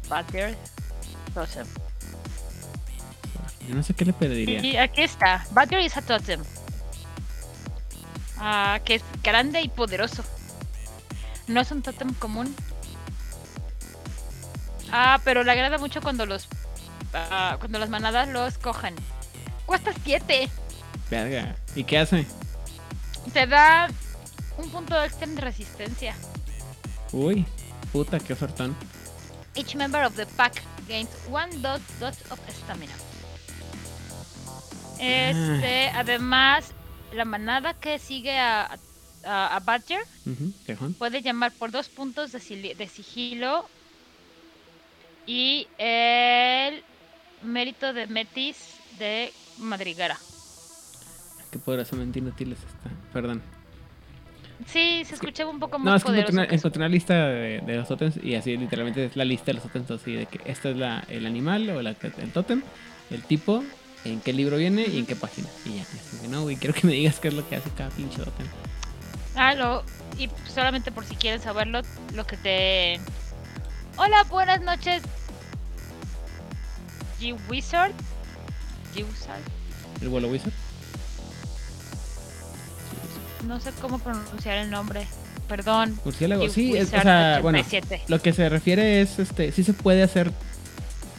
Badger, Totem. Yo no sé qué le pediría. Y aquí está. Badger is a Totem. Ah, que es grande y poderoso. No es un Totem común. Ah, pero le agrada mucho cuando los. ah, cuando las manadas lo escogen. Cuesta 7. Verga. ¿Y qué hace? Te da un punto extra de resistencia. Uy, puta, qué ofertón. Each member of the pack gains one dot, dot of stamina. Este, además, la manada que sigue a, a, a Badger puede llamar por dos puntos de, sigilo y el mérito de Metis de Madrigara. Qué poderosamente inútil es esta. Perdón. Sí, se escuchaba un poco más No, es que poderoso. encontré una, encontré lista de, de los totems y así literalmente es la lista de los totems así de que este es la, el animal o la, el totem, el tipo, en qué libro viene y en qué página. Y ya, así que no, güey, quiero que me digas qué es lo que hace cada pinche totem. Ah, lo, y solamente por si quieren saberlo, lo que te... Hola, buenas noches. G-Wizard. G-Wizard. ¿El vuelo wizard? No sé cómo pronunciar el nombre. Perdón. Murciélago, sí, es, o sea, bueno, 87. lo que se refiere es, este, sí se puede hacer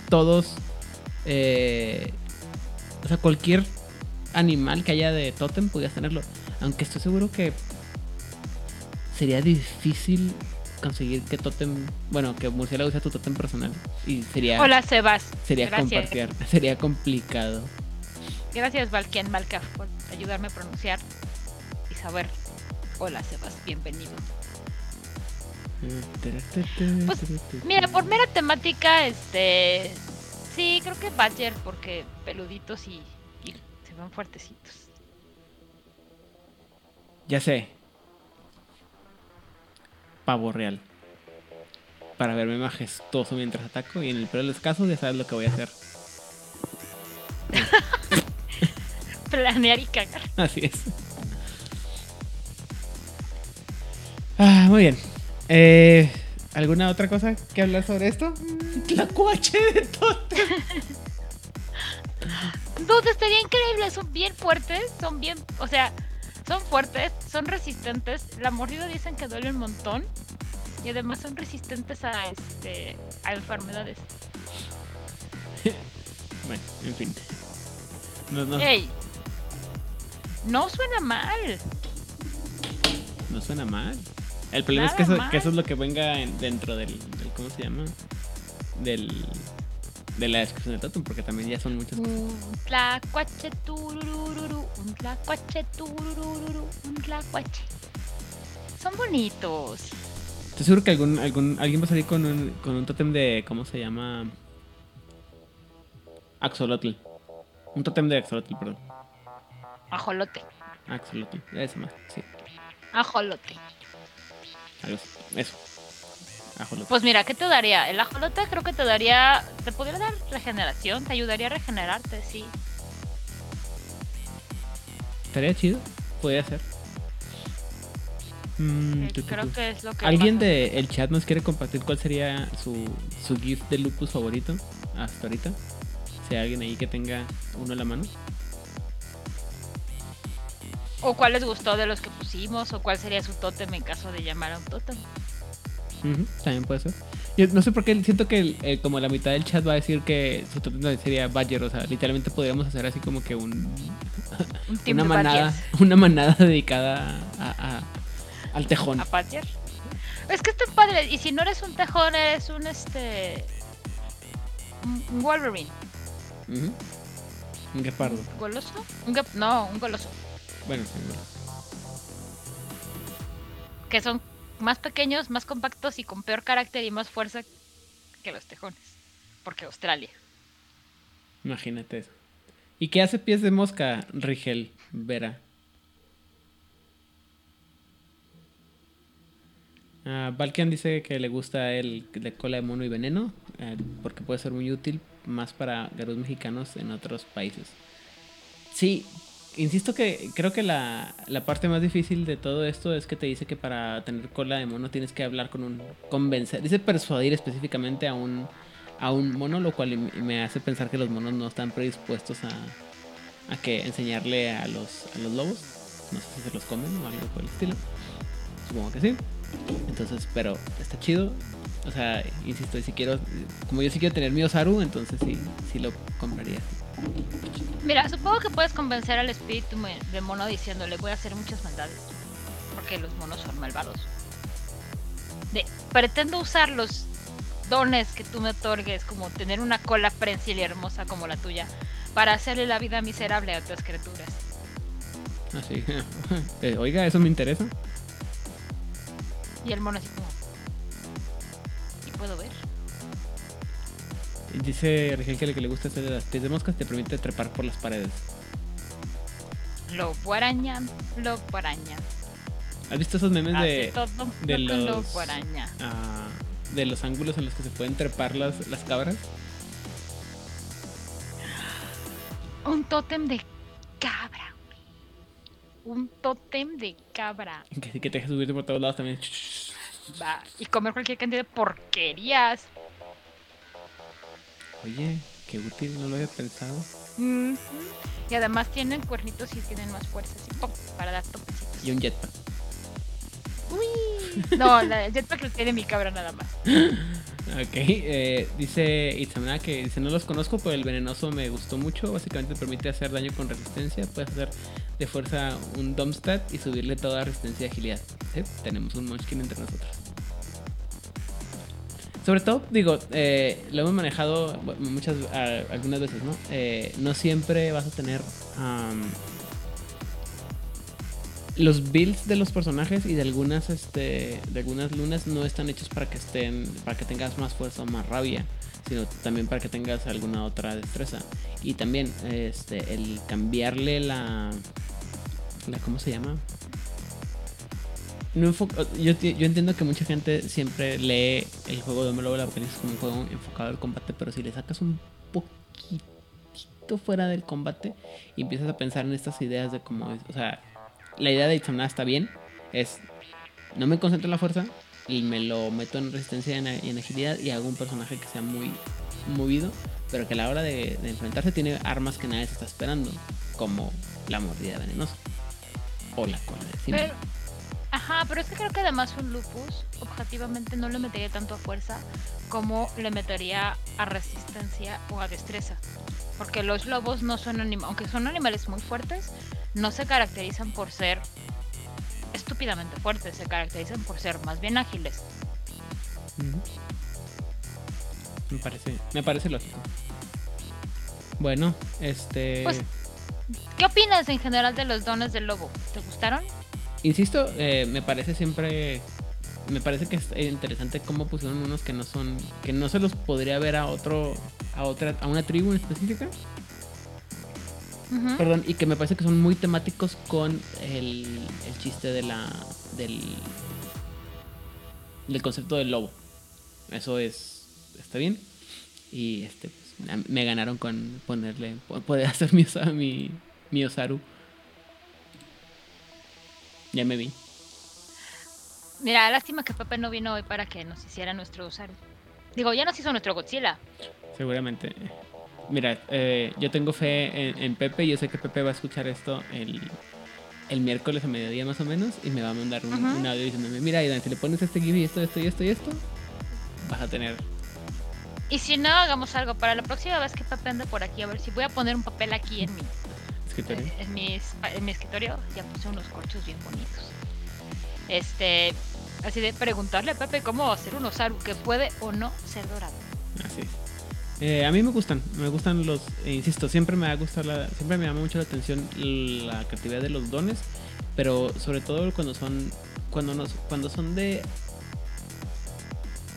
todos, eh, o sea, cualquier animal que haya de totem podías tenerlo. Aunque estoy seguro que sería difícil conseguir que totem, bueno, que murciélago sea tu totem personal. Y sería, Hola, Sebas. sería compartir, sería complicado. Gracias, Valkian Malkaf, por ayudarme a pronunciar y saber. Hola, Sebas. Bienvenido. Pues, Mira, por mera temática, este. Sí, creo que Badger, porque peluditos y, y se ven fuertecitos. Ya sé. Pavo real. Para verme majestuoso mientras ataco y en el peor de los casos ya sabes lo que voy a hacer. Planear y cagar. Así es. Ah, muy bien. Eh, ¿Alguna otra cosa que hablar sobre esto? La coche de Totem. Dude, estaría increíble. Son bien fuertes. Son bien. O sea, son fuertes. Son resistentes. La mordida dicen que duele un montón. Y además son resistentes a este a enfermedades. Bueno, en fin. No, no, ¡Ey! No suena mal. no suena mal. El problema es que eso, mal. que eso es lo que venga en- dentro del, del- ¿Cómo se llama? Del. De la descripción del Totem, porque también ya son muchas cosas. Un tlacuache tururururu, un tlacuache tururururu, un tlacuache. Son bonitos. Estoy seguro que algún, algún, alguien va a salir con un, con un tótem de. ¿Cómo se llama? Axolotl. Un tótem de Axolotl, perdón. Ajolote, Axolotl. Ese más, sí. ajolote. Algo. Eso. Pues mira, ¿qué te daría? El ajolote creo que te daría, te podría dar regeneración, te ayudaría a regenerarte, sí. Estaría chido. Podría ser. Mm, Eh, creo que es lo que ¿Alguien del chat nos quiere compartir cuál sería su, su GIF de Lupus favorito hasta ahorita? Si hay alguien ahí que tenga uno a la mano. O cuál les gustó de los que pusimos, o cuál sería su tótem en caso de llamar a un tótem. También puede ser. Yo no sé por qué siento que el- eh, como la mitad del chat va a decir que su totem sería Badger, o sea, literalmente podríamos hacer así como que un, Un una manada, Badgers. una manada dedicada a, a- al tejón. a Badger. Es que está padre, y si no eres un tejón, eres un este. Un Wolverine. Un guepardo. ¿Un ¿Goloso? Un gep- no, un goloso. Bueno, sí, bueno. Que son más pequeños, más compactos y con peor carácter y más fuerza que los tejones. Porque Australia. imagínate eso. ¿Y qué hace pies de mosca, Rigel Vera? Ah, Valkian dice que le gusta el de cola de mono y veneno, eh, porque puede ser muy útil más para garús mexicanos en otros países. Sí, insisto que creo que la, la parte más difícil de todo esto es que te dice que para tener cola de mono tienes que hablar con un convencer, dice persuadir específicamente a un a un mono, lo cual me- hace pensar que los monos no están predispuestos a, a que enseñarle a los, a los lobos. No sé si se los comen o algo por el estilo. Supongo que sí. Entonces, pero está chido. O sea, insisto, y si quiero, como yo sí quiero tener mi Osaru, entonces sí, sí lo compraría. Mira, supongo que puedes convencer al espíritu me- de mono diciéndole voy a hacer muchas maldades. Porque los monos son malvados. De, pretendo usar los dones que tú me otorgues, como tener una cola prensil y hermosa como la tuya, para hacerle la vida miserable a otras criaturas. Así. Eh, oiga, eso me interesa. Y el mono así como... ¿Y puedo ver? Dice Rigel que que le gusta hacer de las pies de moscas te permite trepar por las paredes. Lo araña, lo araña. ¿Has visto esos memes de, todo de los araña. ah, de los ángulos en los que se pueden trepar las, las cabras? Un tótem de cabra. güey. Un tótem de cabra. Que sí que te deja subirte por todos lados también. Va, Y comer cualquier cantidad de porquerías. Oye, qué útil, no lo había pensado. Ujú. Y además tienen cuernitos y tienen más fuerza. Así, para dar topecitos. Y un jetpack. Uy. No, la, el jetpack lo tiene mi cabra nada más. Ok, eh, dice Itzamna que dice, no los conozco, pero el venenoso me gustó mucho. Básicamente permite hacer daño con resistencia. Puedes hacer de fuerza un Dumpstat y subirle toda resistencia y agilidad. ¿Sí? Tenemos un Munchkin entre nosotros. Sobre todo, digo, eh, lo hemos manejado muchas, algunas veces, ¿no? Eh, no siempre vas a tener los builds de los personajes y de algunas, este, de algunas lunas no están hechos para que estén, para que tengas más fuerza o más rabia, sino también para que tengas alguna otra destreza. Y también, este, el cambiarle la, la ¿cómo se llama? No enfo- yo, yo entiendo que mucha gente siempre lee el juego de Hombre Apocalipsis como un juego enfocado al combate, pero si le sacas un poquitito fuera del combate y empiezas a pensar en estas ideas de cómo es, o sea, la idea de Itzamna está bien, es no me concentro en la fuerza y me lo meto en resistencia y en, agilidad y hago un personaje que sea muy movido, pero que a la hora de, enfrentarse tiene armas que nadie se está esperando, como la mordida venenosa o la cola de Simba. Pero, ajá, pero es que creo que además un lupus objetivamente no le metería tanto a fuerza como le metería a resistencia o a destreza. Porque los lobos no son animales, aunque son animales muy fuertes, no se caracterizan por ser estúpidamente fuertes, se caracterizan por ser más bien ágiles. Me parece, me parece lógico. Bueno, este. Pues- ¿Qué opinas en general de los dones del lobo? ¿Te gustaron? Insisto, eh, me parece siempre. Me parece que es interesante cómo pusieron unos que no son. que no se los podría ver a otro. a otra. a una tribu en específica. Perdón, y que me parece que son muy temáticos con el, el chiste de la. del. del concepto del lobo. Eso es. está bien. Y este, pues, me ganaron con ponerle. po- poder hacer mi, mi, mi Osaru. Ya me vi. Mira, lástima que Pepe no vino hoy para que nos hiciera nuestro Osaru. Digo, ya nos hizo nuestro Godzilla. Seguramente. Mira, eh, yo tengo fe en, en Pepe. Yo sé que Pepe va a escuchar esto el, el miércoles a mediodía más o menos. Y me va a mandar un, audio diciéndome: Mira, Aidan, si le pones este GIF y esto, esto y esto y esto, vas a tener. Y si no, hagamos algo para la próxima vez que Pepe ande por aquí. A ver si voy a poner un papel aquí en mi, escritorio. en, en mi, espa- en mi escritorio. Ya puse unos corchos bien bonitos. Este, así de preguntarle a Pepe cómo hacer un Osaru que puede o no ser dorado. Así es. Eh, a mí me gustan, me gustan los, eh, insisto, siempre me ha gustado, la, siempre me llama mucho la atención la creatividad de los dones, pero sobre todo cuando son, cuando nos, cuando son de,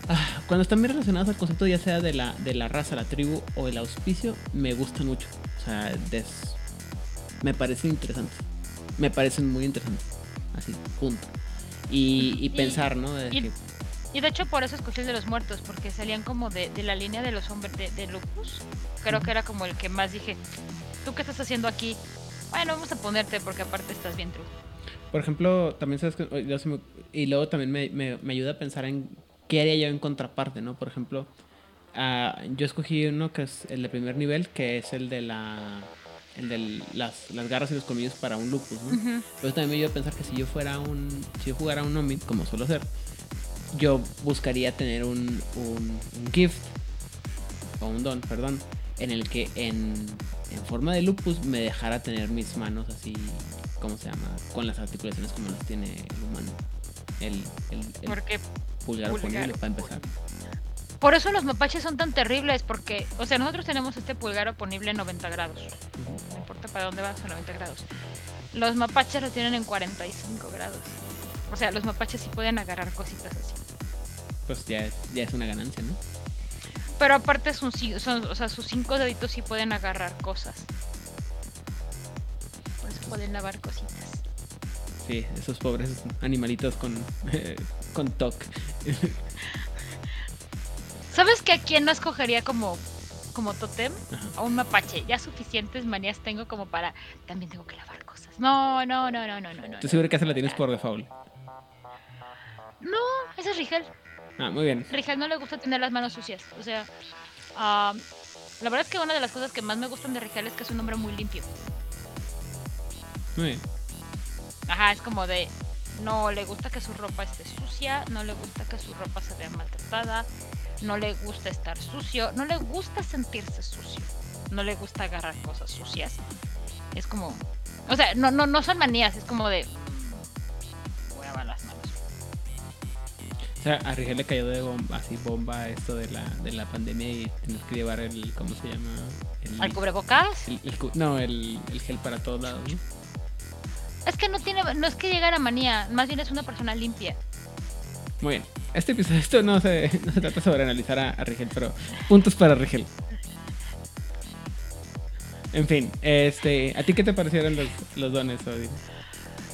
ah, cuando están bien relacionados al concepto ya sea de la, de la raza, la tribu o el auspicio, me gustan mucho, o sea, des- me parecen interesantes, me parecen muy interesantes, así, punto. Y, y Y- pensar, ¿no? De y- que- Y de hecho por eso escogí el de los muertos, porque salían como de, de la línea de los hombres de, de Lupus. Creo que era como el que más dije, ¿tú qué estás haciendo aquí? Bueno, vamos a ponerte porque aparte estás bien true. Por ejemplo, también sabes que. Y luego también me, me- me ayuda a pensar en qué haría yo en contraparte, ¿no? Por ejemplo, ah, yo escogí uno que es el de primer nivel, que es el de la. El de las, las garras y los colmillos para un lupus, ¿no? Ujú. Pero eso también me ayuda a pensar que si yo fuera un. Si yo jugara un Omid, como suelo hacer, yo buscaría tener un, un, un gift, o un don, perdón, en el que en, en forma de lupus me dejara tener mis manos así, ¿cómo se llama? Con las articulaciones como las tiene el humano. El, el, el Porque pulgar, pulgar oponible para empezar. Por eso los mapaches son tan terribles, porque, o sea, nosotros tenemos este pulgar oponible en 90 grados. No importa para dónde vas, a 90 grados. Los mapaches lo tienen en 45 grados. O sea, los mapaches sí pueden agarrar cositas así. Pues ya es, ya es una ganancia, ¿no? Pero aparte son, son, o sea, sus cinco deditos sí pueden agarrar cosas. Por eso pueden lavar cositas. sí, esos pobres animalitos con, con TOC. ¿Sabes que a quién no escogería como, como totem? A un mapache. Ya suficientes manías tengo como para. También tengo que lavar cosas. No, no, no, no, no, no. ¿Tú seguro que esa la tienes por default? No, ese es Rigel. Ah, muy bien. Rigel no le gusta tener las manos sucias. O sea, la verdad es que una de las cosas que más me gustan de Rigel es que es un hombre muy limpio. Muy bien. Ajá, es como de. No le gusta que su ropa esté sucia, no le gusta que su ropa se vea maltratada, no le gusta estar sucio, no le gusta sentirse sucio, no le gusta agarrar cosas sucias. Es como. O sea, no, no, no son manías, es como de. Voy a lavar las manos. O sea, a Rigel le cayó de bomba, así bomba esto de la, de la pandemia y tienes que llevar el. ¿Cómo se llama? El, ¿Al cubrebocas? el- el no, el, el gel para todos lados. Es que no tiene, no es que llegara a manía, más bien es una persona limpia. Muy bien. Este episodio, esto no se, trata sobre analizar a, a Rigel, pero puntos para Rigel. En fin, este, ¿a ti qué te parecieron los, los dones, Odin?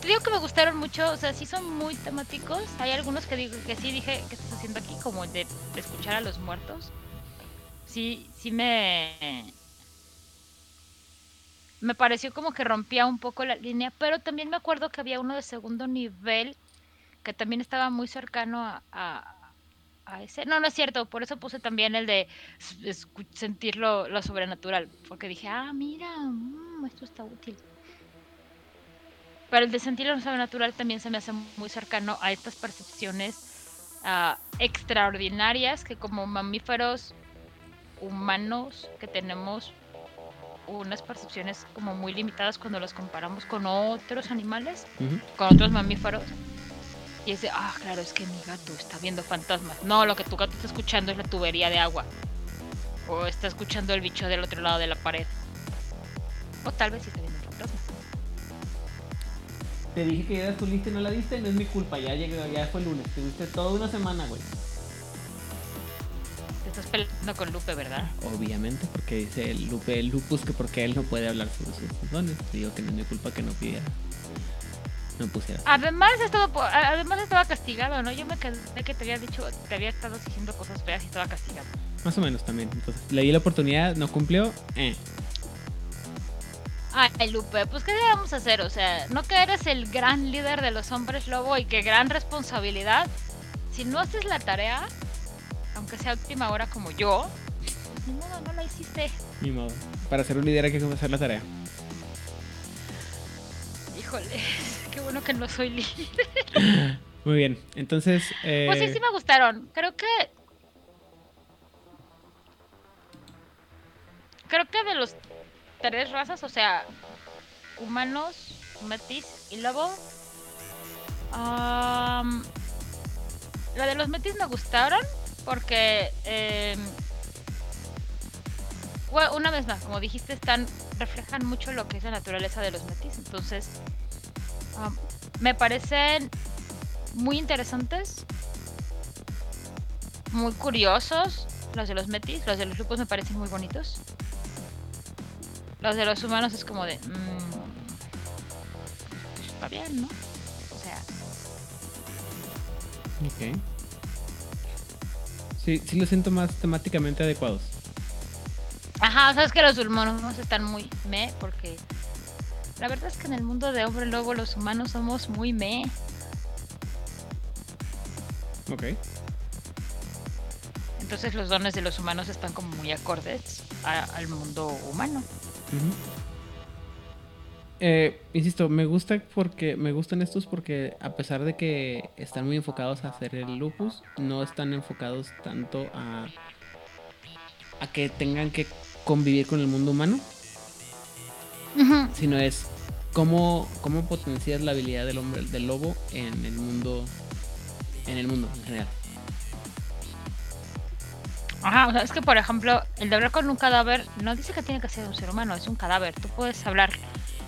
Te digo que me gustaron mucho, o sea, sí son muy temáticos. Hay algunos que digo que sí dije que estás haciendo aquí, como el de escuchar a los muertos. Sí, sí me me pareció como que rompía un poco la línea, pero también me acuerdo que había uno de segundo nivel que también estaba muy cercano a, a- a ese. No, no es cierto, por eso puse también el de sentir lo, lo sobrenatural, porque dije, ah, mira, mm, esto está útil. Pero el de sentir lo sobrenatural también se me hace muy cercano a estas percepciones ah, extraordinarias que como mamíferos humanos que tenemos unas percepciones como muy limitadas cuando las comparamos con otros animales, con otros mamíferos. Y es de, ah, claro, es que mi gato está viendo fantasmas. No, lo que tu gato está escuchando es la tubería de agua. O está escuchando el bicho del otro lado de la pared. O tal vez sí está viendo fantasmas. Te dije que dieras tu lista y no la diste, no es mi culpa, ya llegó, ya fue el lunes, tuviste toda una semana, güey. Te estás peleando con Lupe, ¿verdad? Obviamente, porque dice el Lupe, el Lupus que porque él no puede hablar sobre sus dones. Digo que no es mi culpa que no pidiera. No pusiera. Además estaba, además estaba castigado, ¿no? Yo me quedé que te había dicho, te había estado diciendo cosas feas y estaba castigado. Más o menos también. Entonces, le di la oportunidad, no cumplió. Eh. Ay, Lupe, pues ¿qué a hacer? O sea, no que eres el gran líder de los hombres lobo y qué gran responsabilidad. Si no haces la tarea, aunque sea última hora como yo, ni modo, no la hiciste. Ni modo. Para ser un líder hay que comenzar la tarea. Híjole, qué bueno que no soy líder. Muy bien. Entonces, eh, Pues sí, sí me gustaron. Creo que. Creo que de los tres razas, o sea, humanos, metis y lobo. am, la de los metis me gustaron porque. em, una vez más, como dijiste, están reflejan mucho lo que es la naturaleza de los metis. Entonces, am, me parecen muy interesantes, muy curiosos. Los de los metis, los de los grupos me parecen muy bonitos. Los de los humanos es como de. mm, pues está bien, ¿no? O sea, Ok. Sí, sí lo siento más temáticamente adecuados. ajá, sabes que los humanos están muy me, porque la verdad es que en el mundo de hombre lobo los humanos somos muy me. Ok. Entonces los dones de los humanos están como muy acordes a- al mundo humano. Eh, insisto, me gusta porque me gustan estos porque a pesar de que están muy enfocados a hacer el lupus, no están enfocados tanto a a que tengan que convivir con el mundo humano, Sino es cómo cómo potencias la habilidad del hombre del lobo en el mundo en el mundo en general. Ajá, o sea, es que por ejemplo, el de hablar con un cadáver no dice que tiene que ser un ser humano, es un cadáver. Tú puedes hablar,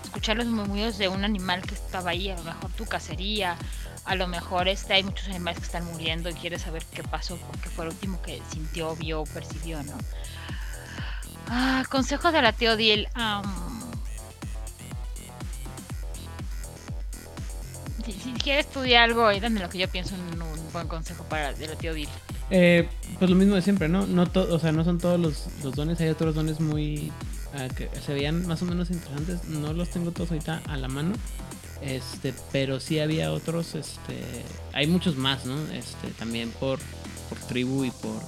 escuchar los murmullos de un animal que estaba ahí, a lo mejor tu cacería, a lo mejor este, hay muchos animales que están muriendo y quieres saber qué pasó, porque fue el último que sintió, vio, percibió, ¿no? Ah, consejo de la tío Am, quieres estudiar algo, y dame lo que yo pienso en un buen consejo para el tío Bill. Eh, pues lo mismo de siempre, ¿no? no o sea, no son todos los, los dones, hay otros dones muy... Ah, que se veían más o menos interesantes, no los tengo todos ahorita a la mano, este, pero sí había otros, este, hay muchos más, ¿no? Este, también por, por tribu y por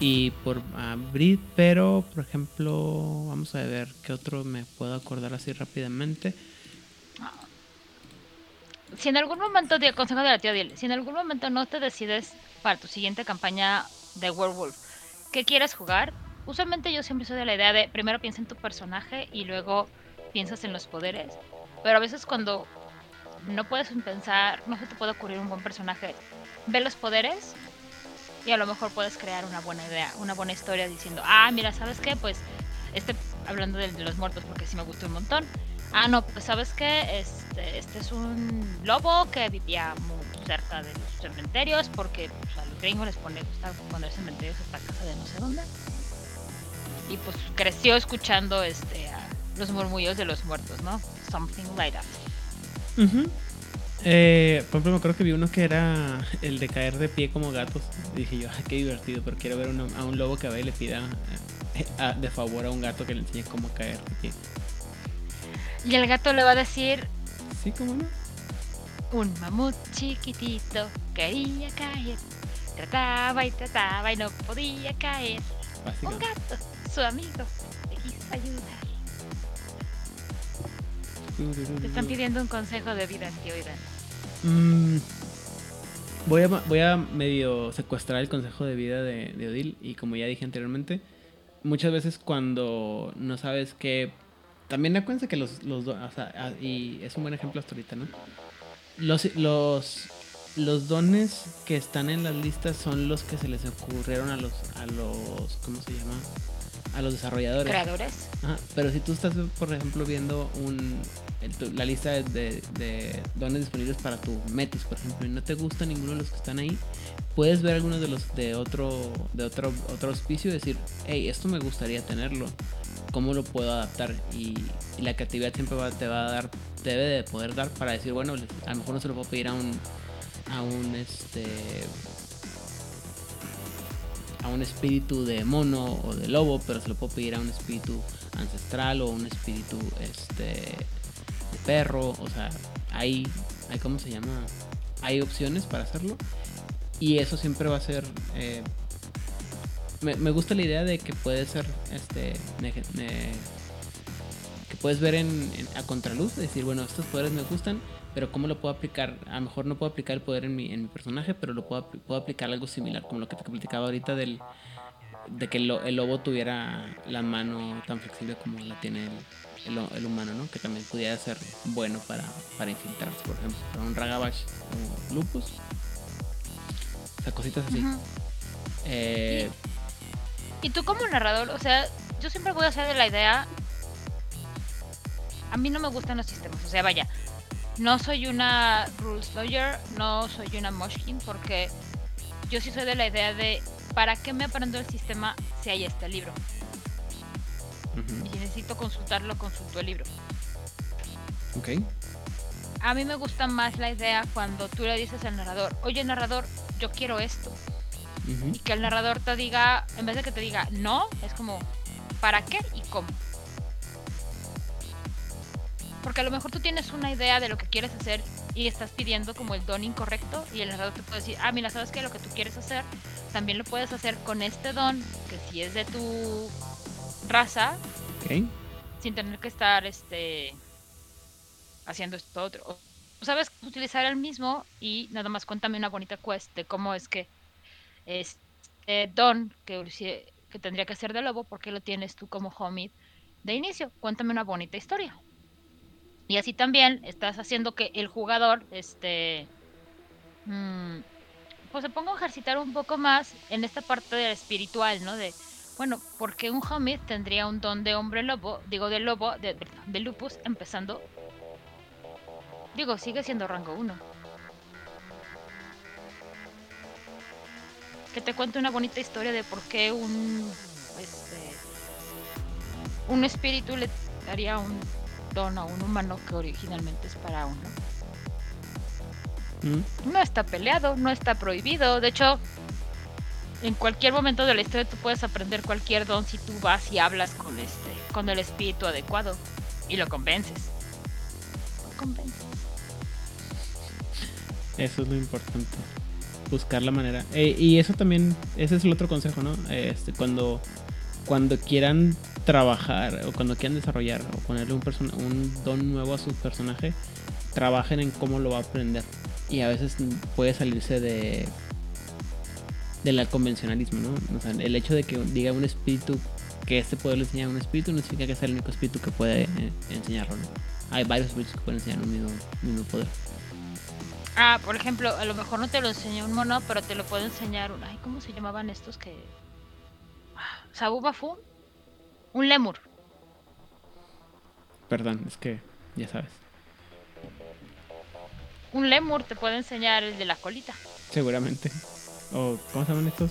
y por uh, pero por ejemplo, vamos a ver qué otro me puedo acordar así rápidamente. Si en algún momento, de consejo de la tía si en algún momento no te decides para tu siguiente campaña de Werewolf, ¿qué quieres jugar? Usualmente yo siempre soy de la idea de primero piensa en tu personaje y luego piensas en los poderes. Pero a veces cuando no puedes pensar, no se te puede ocurrir un buen personaje, ve los poderes y a lo mejor puedes crear una buena idea, una buena historia diciendo, ah, mira, ¿sabes qué? Pues, este, hablando de, los muertos porque sí me gustó un montón. Ah, no, pues sabes qué, este, este es un lobo que vivía muy cerca de los cementerios porque pues, a los gringos les pone gusta poner cementerios esta casa de no sé dónde. Y pues creció escuchando este los murmullos de los muertos, ¿no? Something like that. eh, por ejemplo, acuerdo que vi uno que era el de caer de pie como gatos. dije yo, qué divertido, pero quiero ver a un lobo que vaya y le pida eh, de favor a un gato que le enseñe cómo caer de pie. Y el gato le va a decir... Sí, ¿cómo no? Un mamut chiquitito quería caer. Trataba y trataba y no podía caer. Un gato, su amigo, le quiso ayudar. Te están pidiendo un consejo de vida, tío Iván. Mm, voy, a, voy a medio secuestrar el consejo de vida de, Odil y como ya dije anteriormente, muchas veces cuando no sabes qué... También acuérdense que los, los o sea, y es un buen ejemplo hasta ahorita, ¿no? Los, los, los dones que están en las listas son los que se les ocurrieron a los, a los, ¿cómo se llama? A los desarrolladores. Creadores. pero si tú estás, por ejemplo, viendo un, la lista de, dones disponibles para tu Metis, por ejemplo, y no te gusta ninguno de los que están ahí, puedes ver algunos de los de otro, de otro, otro auspicio y decir, hey, esto me gustaría tenerlo, ¿cómo lo puedo adaptar? Y, la creatividad siempre te va a dar, debe de poder dar para decir, bueno, a lo mejor no se lo puedo pedir a un, a un este a un espíritu de mono o de lobo, pero se lo puedo pedir a un espíritu ancestral o un espíritu este perro, o sea, hay, hay ¿cómo se llama? Hay opciones para hacerlo. Y eso siempre va a ser... Eh, me, gusta la idea de que puede ser, este, que puedes ver en, a contraluz, decir, bueno, estos poderes me gustan, pero ¿cómo lo puedo aplicar? A lo mejor no puedo aplicar el poder en mi, en mi personaje, pero lo puedo, puedo aplicar algo similar, como lo que te platicaba ahorita del, de que el, el, lobo tuviera la mano tan flexible como la tiene el, el, humano, ¿no? Que también pudiera ser bueno para, para infiltrarse, por ejemplo, para un Ragabash o Lupus. O sea, cositas así. Eh, ¿Y, tú como narrador, o sea, yo siempre voy a hacer de la idea... A mí no me gustan los sistemas, o sea, vaya, no soy una rules lawyer, no soy una moshkin, porque yo sí soy de la idea de ¿para qué me aprendo el sistema si hay este libro? Y necesito consultarlo, consulto el libro. Ok. A mí me gusta más la idea cuando tú le dices al narrador, oye narrador, yo quiero esto. Y que el narrador te diga, en vez de que te diga no, es como, ¿para qué y cómo? Porque a lo mejor tú tienes una idea de lo que quieres hacer y estás pidiendo como el don incorrecto y el narrador te puede decir, ah, mira, ¿sabes qué? Lo que tú quieres hacer, también lo puedes hacer con este don, que si es de tu raza sin tener que estar este haciendo esto otro. O sabes utilizar el mismo y nada más cuéntame una bonita quest de cómo es que este don que, que tendría que ser de lobo, porque lo tienes tú como homie de inicio. Cuéntame una bonita historia. Y así también estás haciendo que el jugador este mm, pues se ponga a ejercitar un poco más en esta parte del espiritual, ¿no? De bueno, porque un Homid tendría un don de hombre lobo, digo de lobo, de, de lupus, empezando. Digo, sigue siendo rango 1. Que te cuente una bonita historia de por qué un. Este, un espíritu le daría un don a un humano que originalmente es para uno. ¿Mm? No está peleado, no está prohibido. De hecho, en cualquier momento de la historia tú puedes aprender cualquier don si tú vas y hablas con este, con el espíritu adecuado y lo convences. Lo convences. Eso es lo importante. Buscar la manera. Eh, y eso también, ese es el otro consejo, ¿no? Este, cuando, cuando quieran trabajar o cuando quieran desarrollar o ponerle un, un don nuevo a su personaje, trabajen en cómo lo va a aprender. Y a veces puede salirse de del convencionalismo, ¿no? O sea, el hecho de que diga un espíritu que este poder le enseña a un espíritu no significa que sea el único espíritu que puede eh, enseñarlo, ¿no? Hay varios espíritus que pueden enseñar un mismo, mismo poder. Ah, por ejemplo, a lo mejor no te lo enseña un mono, pero te lo puede enseñar un... Ay, ¿cómo se llamaban estos que...? Ah, Sabubafu. Un lemur. Perdón, es que ya sabes. Un lemur te puede enseñar el de la colita. Seguramente. O, ¿cómo se llaman estos?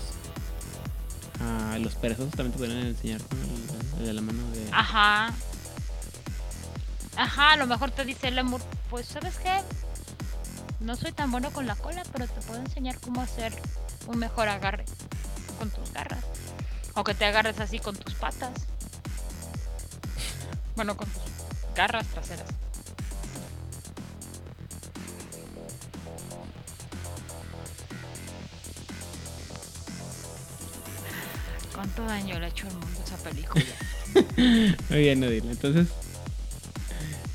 Ah, los perezosos también te pueden enseñar el, el de la mano de... Ajá. Ajá, a lo mejor te dice el lemur, pues ¿sabes qué? No soy tan bueno con la cola, pero te puedo enseñar cómo hacer un mejor agarre con tus garras. O que te agarres así con tus patas. Bueno, con tus garras traseras. ¿Cuánto daño le ha hecho al mundo esa película? Muy bien, Odile. Entonces,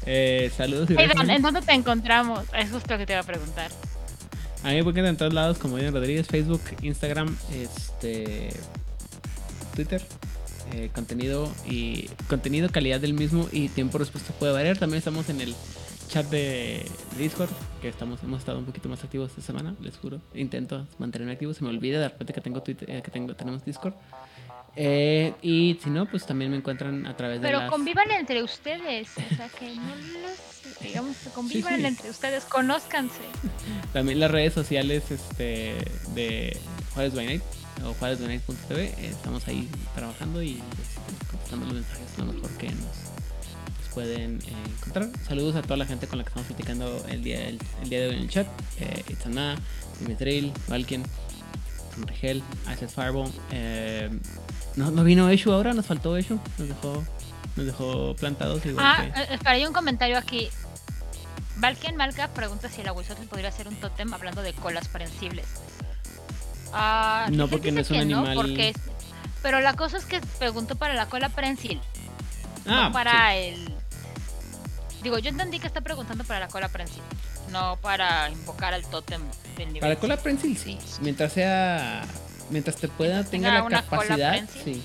eh, saludos y Hey. Don, ¿en dónde te encontramos? Es justo lo que te iba a preguntar. A mí me encuentran en todos lados como Diana Rodríguez, Facebook, Instagram, este, Twitter. eh, contenido y contenido, calidad del mismo y tiempo de respuesta puede variar. También estamos en el chat de Discord, que estamos hemos estado un poquito más activos esta semana, les juro. Intento mantenerme activo, se me olvida de repente que tengo Twitter, eh, que tengo tenemos Discord. Eh, y si no, pues también me encuentran a través de Pero convivan entre ustedes, o sea que no los, digamos que convivan sí. entre ustedes, conózcanse. También las redes sociales este, de Juárez by Night o juárezbynight.tv. eh, Estamos ahí trabajando y este, contestando los mensajes lo mejor que nos, pueden eh, encontrar. Saludos a toda la gente con la que estamos platicando el día, el, el día de hoy en el chat. Eh, Itzana, Dimitril, Valken, Rigel, Access Fireball. Eh, no, no vino Eshu ahora, nos faltó Eshu. Nos dejó, nos dejó plantados igual Ah, que... eh, espera, hay un comentario aquí. Valken Malka pregunta si el aguizotl podría ser un tótem hablando de colas prensibles. Ah, No, porque no es un que animal- porque es- Pero la cosa es que preguntó para la cola prensil, Ah, no para el... Digo, yo entendí que está preguntando para la cola prensil, no para invocar al tótem del nivel Para cola cinco. prensil, sí. Mientras sea. Mientras te pueda, tenga tenga la capacidad. Sí.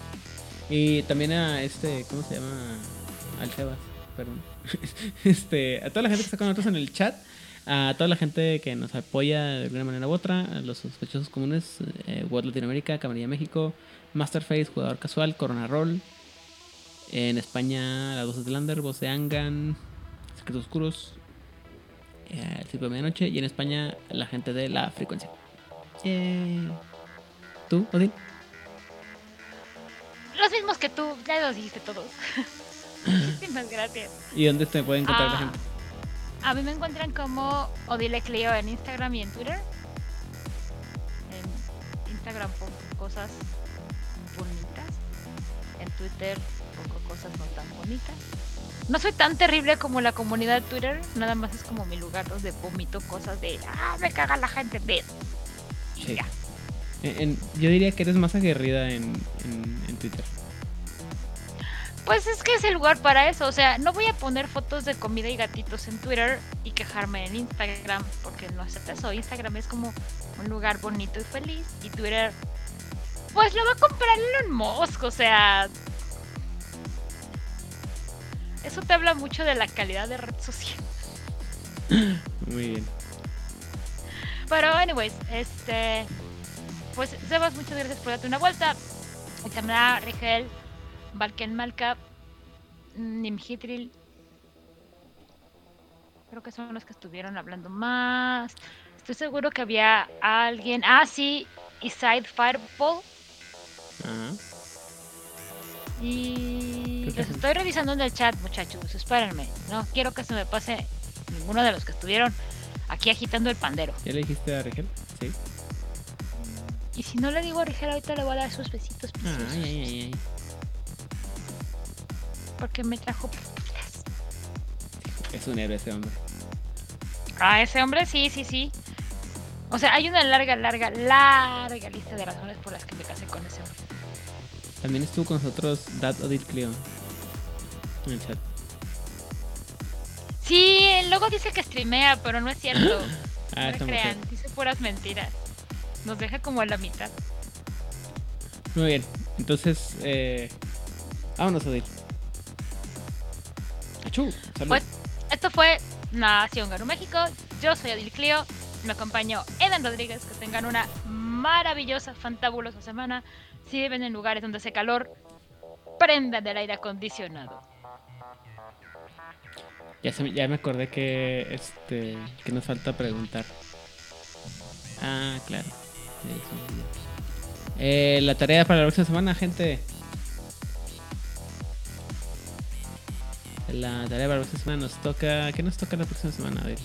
Y también a este. ¿Cómo se llama? Al Sebas, perdón. este, a toda la gente que está con nosotros en el chat. A toda la gente que nos apoya de alguna manera u otra. A los sospechosos comunes. Eh, World Latinoamérica, Camarilla México. Masterface, Jugador Casual, Corona Roll. En España, las voces de Lander, voz de Angan. Secretos Oscuros. Eh, el tipo de medianoche. Y en España, la gente de la frecuencia. Eh, ¿Tú, Odín? Los mismos que tú, ya los dijiste todos. Muchísimas gracias. ¿Y dónde te puede encontrar la Ah, gente? A mí me encuentran como Odile Clio en Instagram y en Twitter. En Instagram pongo cosas bonitas. En Twitter pongo cosas no tan bonitas. No soy tan terrible como la comunidad de Twitter, nada más es como mi lugar donde vomito cosas de ah, me caga la gente de Sí. ya. En- yo diría que eres más aguerrida en, en, en Twitter. Pues es que es el lugar para eso, o sea, no voy a poner fotos de comida y gatitos en Twitter y quejarme en Instagram, porque no es eso, Instagram es como un lugar bonito y feliz y Twitter pues lo va a comprar Elon Musk, o sea, eso te habla mucho de la calidad de red social. Muy bien. Pero anyways, este pues Sebas, muchas gracias por darte una vuelta. Itamara, Rigel, Valken Malka, Nimhitril. Creo que son los que estuvieron hablando más. Estoy seguro que había alguien. Ah, sí, Iside Fireball. Ajá. Y los estoy revisando en el chat, muchachos. Espérenme. No quiero que se me pase ninguno de los que estuvieron aquí agitando el pandero. ¿Ya le dijiste a Rigel? Sí. Y si no le digo a Rigel, ahorita le voy a dar sus besitos preciosos. Ay, ay, ay. Porque me trajo. Es un héroe ese hombre. Ah, ese hombre, sí, sí, sí. O sea, hay una larga, larga, larga lista de razones por las que me casé con ese hombre. También estuvo con nosotros Dad Odit Clio. En el chat. Sí, luego dice que streamea, pero no es cierto. Ah, no crean, dice puras mentiras. Nos deja como a la mitad. Muy bien. Entonces, eh, vámonos, Odil. Achú, salud. Pues esto fue Nación Garú México. Yo soy Adil Clio. Me acompañó Eden Rodríguez. Que tengan una maravillosa, fantabulosa semana. Si viven en lugares donde hace calor, prendan del aire acondicionado. Ya, se me- ya me acordé que este que nos falta preguntar. Ah, claro. Eh, la tarea para la próxima semana, gente. La tarea para la próxima semana nos toca. ¿Qué nos toca la próxima semana? A ver.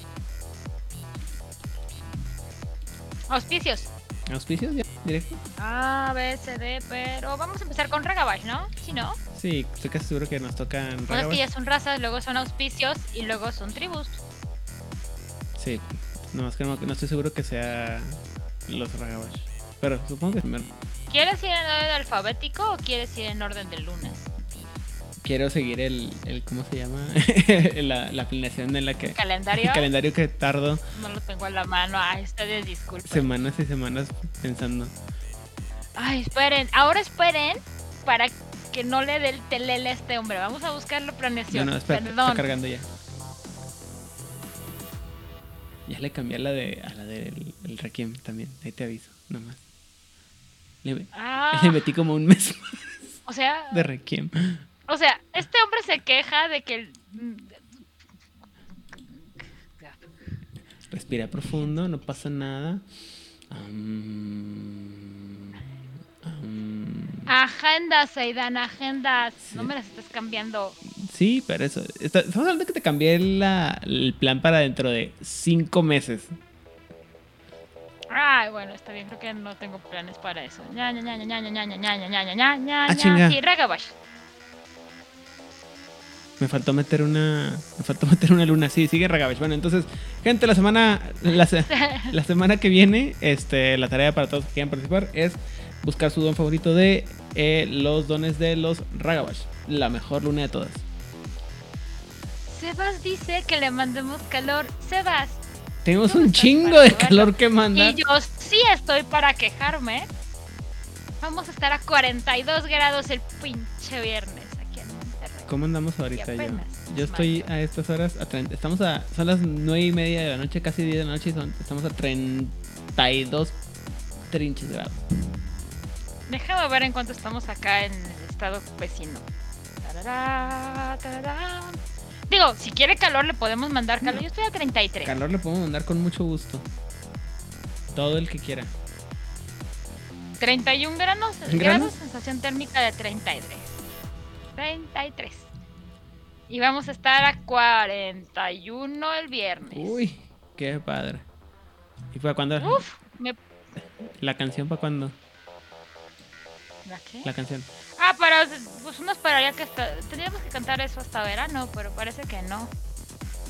Auspicios. ¿Auspicios ya? ¿Directo? A, B, C, D, pero vamos a empezar con Ragabash, ¿no? Si no, Sí, estoy casi seguro que nos tocan. pues es Ragabash. que ya son razas, luego son auspicios y luego son tribus. Sí, nomás que no, no estoy seguro que sea los Ragabash. Pero supongo que primero. ¿Quieres ir en orden alfabético o quieres ir en orden de lunes? Quiero seguir el, el ¿cómo se llama? la, la planeación en la que... ¿Calendario? El calendario que tardo No lo tengo en la mano. Ay, ustedes disculpen. semanas y semanas pensando. Ay, esperen. Ahora esperen para que no le dé el telele a este hombre. Vamos a buscar la No, planeación. no, espera, está Perdón. cargando ya. Ya le cambié a la de a la del el Requiem también, ahí te aviso, nomás. Le, Ah, le metí como un mes o sea, de Requiem. o sea, este hombre se queja de que el- Respira profundo, no pasa nada. Am, am, agendas, Aidan, agendas. No me las estás cambiando. Sí, pero eso. está- estamos hablando de que te cambié la- el plan para dentro de cinco meses. Ay, bueno, está bien, creo que no tengo planes para eso. ña, ña, ña, ña, ña, ña, ña, ña, ña, ña, ña, ña, ña, Ah, ña. chinga. Sí, Ragabash. Me faltó meter una. Me faltó meter una luna. Sí, sigue Ragabash. Bueno, entonces, gente, la semana. La, se- la semana que viene, este, la tarea para todos que quieran participar es buscar su don favorito de eh, los dones de los Ragabash. La mejor luna de todas. Sebas dice que le mandemos calor. Sebas, Tenemos ¿Tú un chingo de calor que mandar. Y yo sí estoy para quejarme. Vamos a estar a 42 grados el pinche viernes aquí en Monterrey. ¿Cómo andamos ahorita yo? Yo es estoy a estas horas, a 30 estamos a, son las 9 y media de la noche, casi 10 de la noche, y son, estamos a 32 trinches grados. Déjame ver en cuánto estamos acá en el estado vecino. Tarará, tarará. Digo, si quiere calor le podemos mandar calor. Yo estoy a 33. Calor le podemos mandar con mucho gusto. Todo el que quiera. 31 grados, ¿Granos? grados, sensación térmica de 33. 33. Y vamos a estar a 41 el viernes. Uy, qué padre. ¿Y para cuándo? Uf, me... ¿La canción para cuándo? ¿La qué? La canción. Ah, para, pues uno esperaría que hasta... Tendríamos que cantar eso hasta verano, pero parece que no.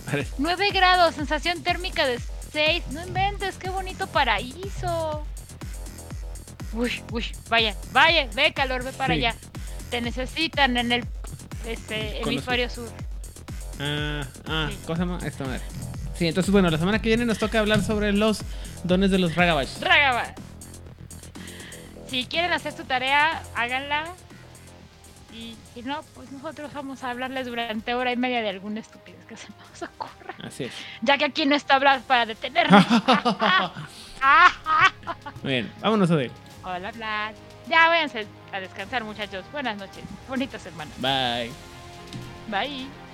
Parece- 9 grados, sensación térmica de 6. No inventes, qué bonito paraíso. Uy, uy, vaya, vaya, ve calor, ve para Sí. allá. Te necesitan en el este, Con los- hemisferio sur. Ah, ah, Sí. cosa más. Esta madre. Sí, entonces bueno, la semana que viene nos toca hablar sobre los dones de los Ragabash. Ragaba. Si quieren hacer su tarea, háganla. Y si no, pues nosotros vamos a hablarles durante hora y media de alguna estupidez que se nos ocurra. Así es. Ya que aquí no está Blas para detenernos. Muy bien, vámonos Ode. Hola, Blas. Ya váyanse a descansar, muchachos. Buenas noches. Bonita semana. Bye. Bye.